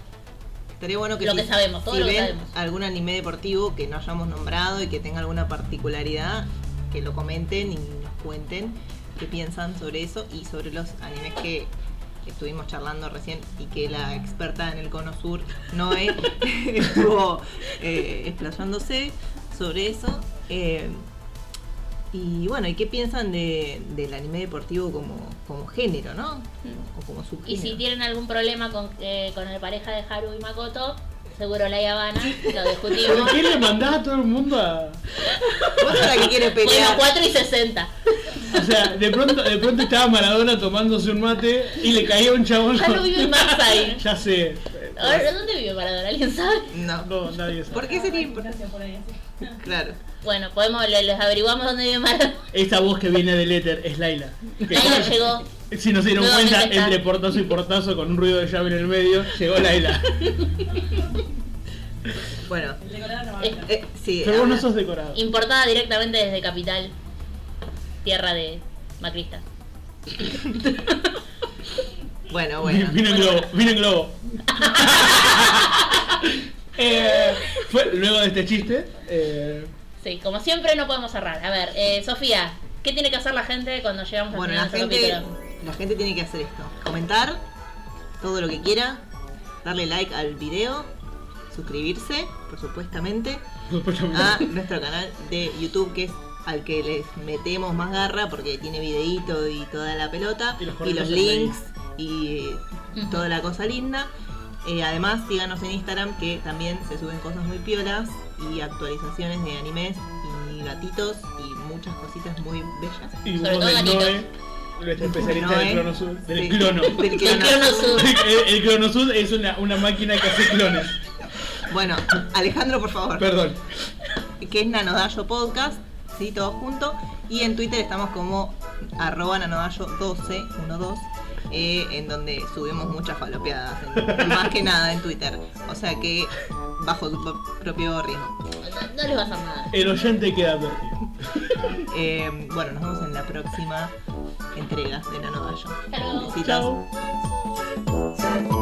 [SPEAKER 3] Estaría bueno que
[SPEAKER 2] Lo
[SPEAKER 3] si,
[SPEAKER 2] que sabemos, todo
[SPEAKER 3] si
[SPEAKER 2] lo que
[SPEAKER 3] ven
[SPEAKER 2] sabemos.
[SPEAKER 3] algún anime deportivo que no hayamos nombrado y que tenga alguna particularidad, que lo comenten y cuenten qué piensan sobre eso y sobre los animes que estuvimos charlando recién y que la experta en el cono sur, Noé, estuvo eh, explayándose sobre eso. Eh, y bueno, ¿y qué piensan de, del anime deportivo como, como género, no? O como
[SPEAKER 2] Y
[SPEAKER 3] subgénero.
[SPEAKER 2] si tienen algún problema con, eh, con el pareja de Haru y Makoto, seguro la Habana, lo discutimos.
[SPEAKER 1] ¿Por qué le mandás a todo el mundo a.?
[SPEAKER 3] Vos sos la que quiere
[SPEAKER 2] Bueno,
[SPEAKER 3] pelear.
[SPEAKER 2] 4 y 60.
[SPEAKER 1] O sea, de pronto, de pronto estaba Maradona tomándose un mate y le caía un chabón.
[SPEAKER 2] Ya no vive más ahí.
[SPEAKER 1] Ya sé.
[SPEAKER 2] Ahora, ¿dónde vive Maradona? ¿Alguien sabe?
[SPEAKER 3] No.
[SPEAKER 1] No, nadie sabe.
[SPEAKER 3] ¿Por qué sería importante? Claro.
[SPEAKER 2] Bueno, podemos, le- les averiguamos dónde vive Maradona.
[SPEAKER 1] Esta voz que viene del éter es Laila.
[SPEAKER 2] Laila llegó.
[SPEAKER 1] Si no se dieron cuenta, entre portazo y portazo con un ruido de llave en el medio, llegó Laila.
[SPEAKER 3] Bueno,
[SPEAKER 2] Es
[SPEAKER 3] eh, sí.
[SPEAKER 1] Pero vos no sos decorado.
[SPEAKER 2] importada directamente desde Capital, tierra de Macrista.
[SPEAKER 3] Bueno, bueno.
[SPEAKER 1] Vino en globo, vino en globo. Eh, fue, luego de este chiste, eh,
[SPEAKER 2] Sí, como siempre no podemos cerrar. A ver, eh, Sofía, ¿qué tiene que hacer la gente cuando llegamos
[SPEAKER 3] Bueno, la
[SPEAKER 2] este
[SPEAKER 3] gente,
[SPEAKER 2] capítulo?
[SPEAKER 3] La gente tiene que hacer esto. Comentar todo lo que quiera, darle like al video, suscribirse, por supuestamente, a nuestro canal de YouTube que es al que les metemos más garra porque tiene videíto y toda la pelota
[SPEAKER 1] Y los
[SPEAKER 3] y los links y toda la cosa linda. Eh, además, síganos en Instagram que también se suben cosas muy piolas y actualizaciones de animes y gatitos y muchas cositas muy bellas.
[SPEAKER 1] y
[SPEAKER 2] Sobre
[SPEAKER 1] vos
[SPEAKER 2] todo
[SPEAKER 1] del nuestro especialista del Crono Sud, del
[SPEAKER 3] Sí,
[SPEAKER 1] clono.
[SPEAKER 3] del
[SPEAKER 2] El
[SPEAKER 3] clono.
[SPEAKER 2] Crono Sur.
[SPEAKER 1] El, el Crono Sud es una, una máquina que hace clones.
[SPEAKER 3] Bueno, Alejandro, por favor.
[SPEAKER 1] Perdón.
[SPEAKER 3] que es Nanodayo Podcast, sí, todo junto. Y en Twitter estamos como arroba nanodayo 1212, eh, en donde subimos muchas falopeadas, en- más que nada en Twitter. O sea que bajo tu pro- propio riesgo.
[SPEAKER 2] No, no les va a hacer nada.
[SPEAKER 1] El oyente queda advertido.
[SPEAKER 3] Eh, bueno, nos vemos en la próxima entrega de.
[SPEAKER 2] Hasta luego.
[SPEAKER 3] Besitos.
[SPEAKER 1] Chao.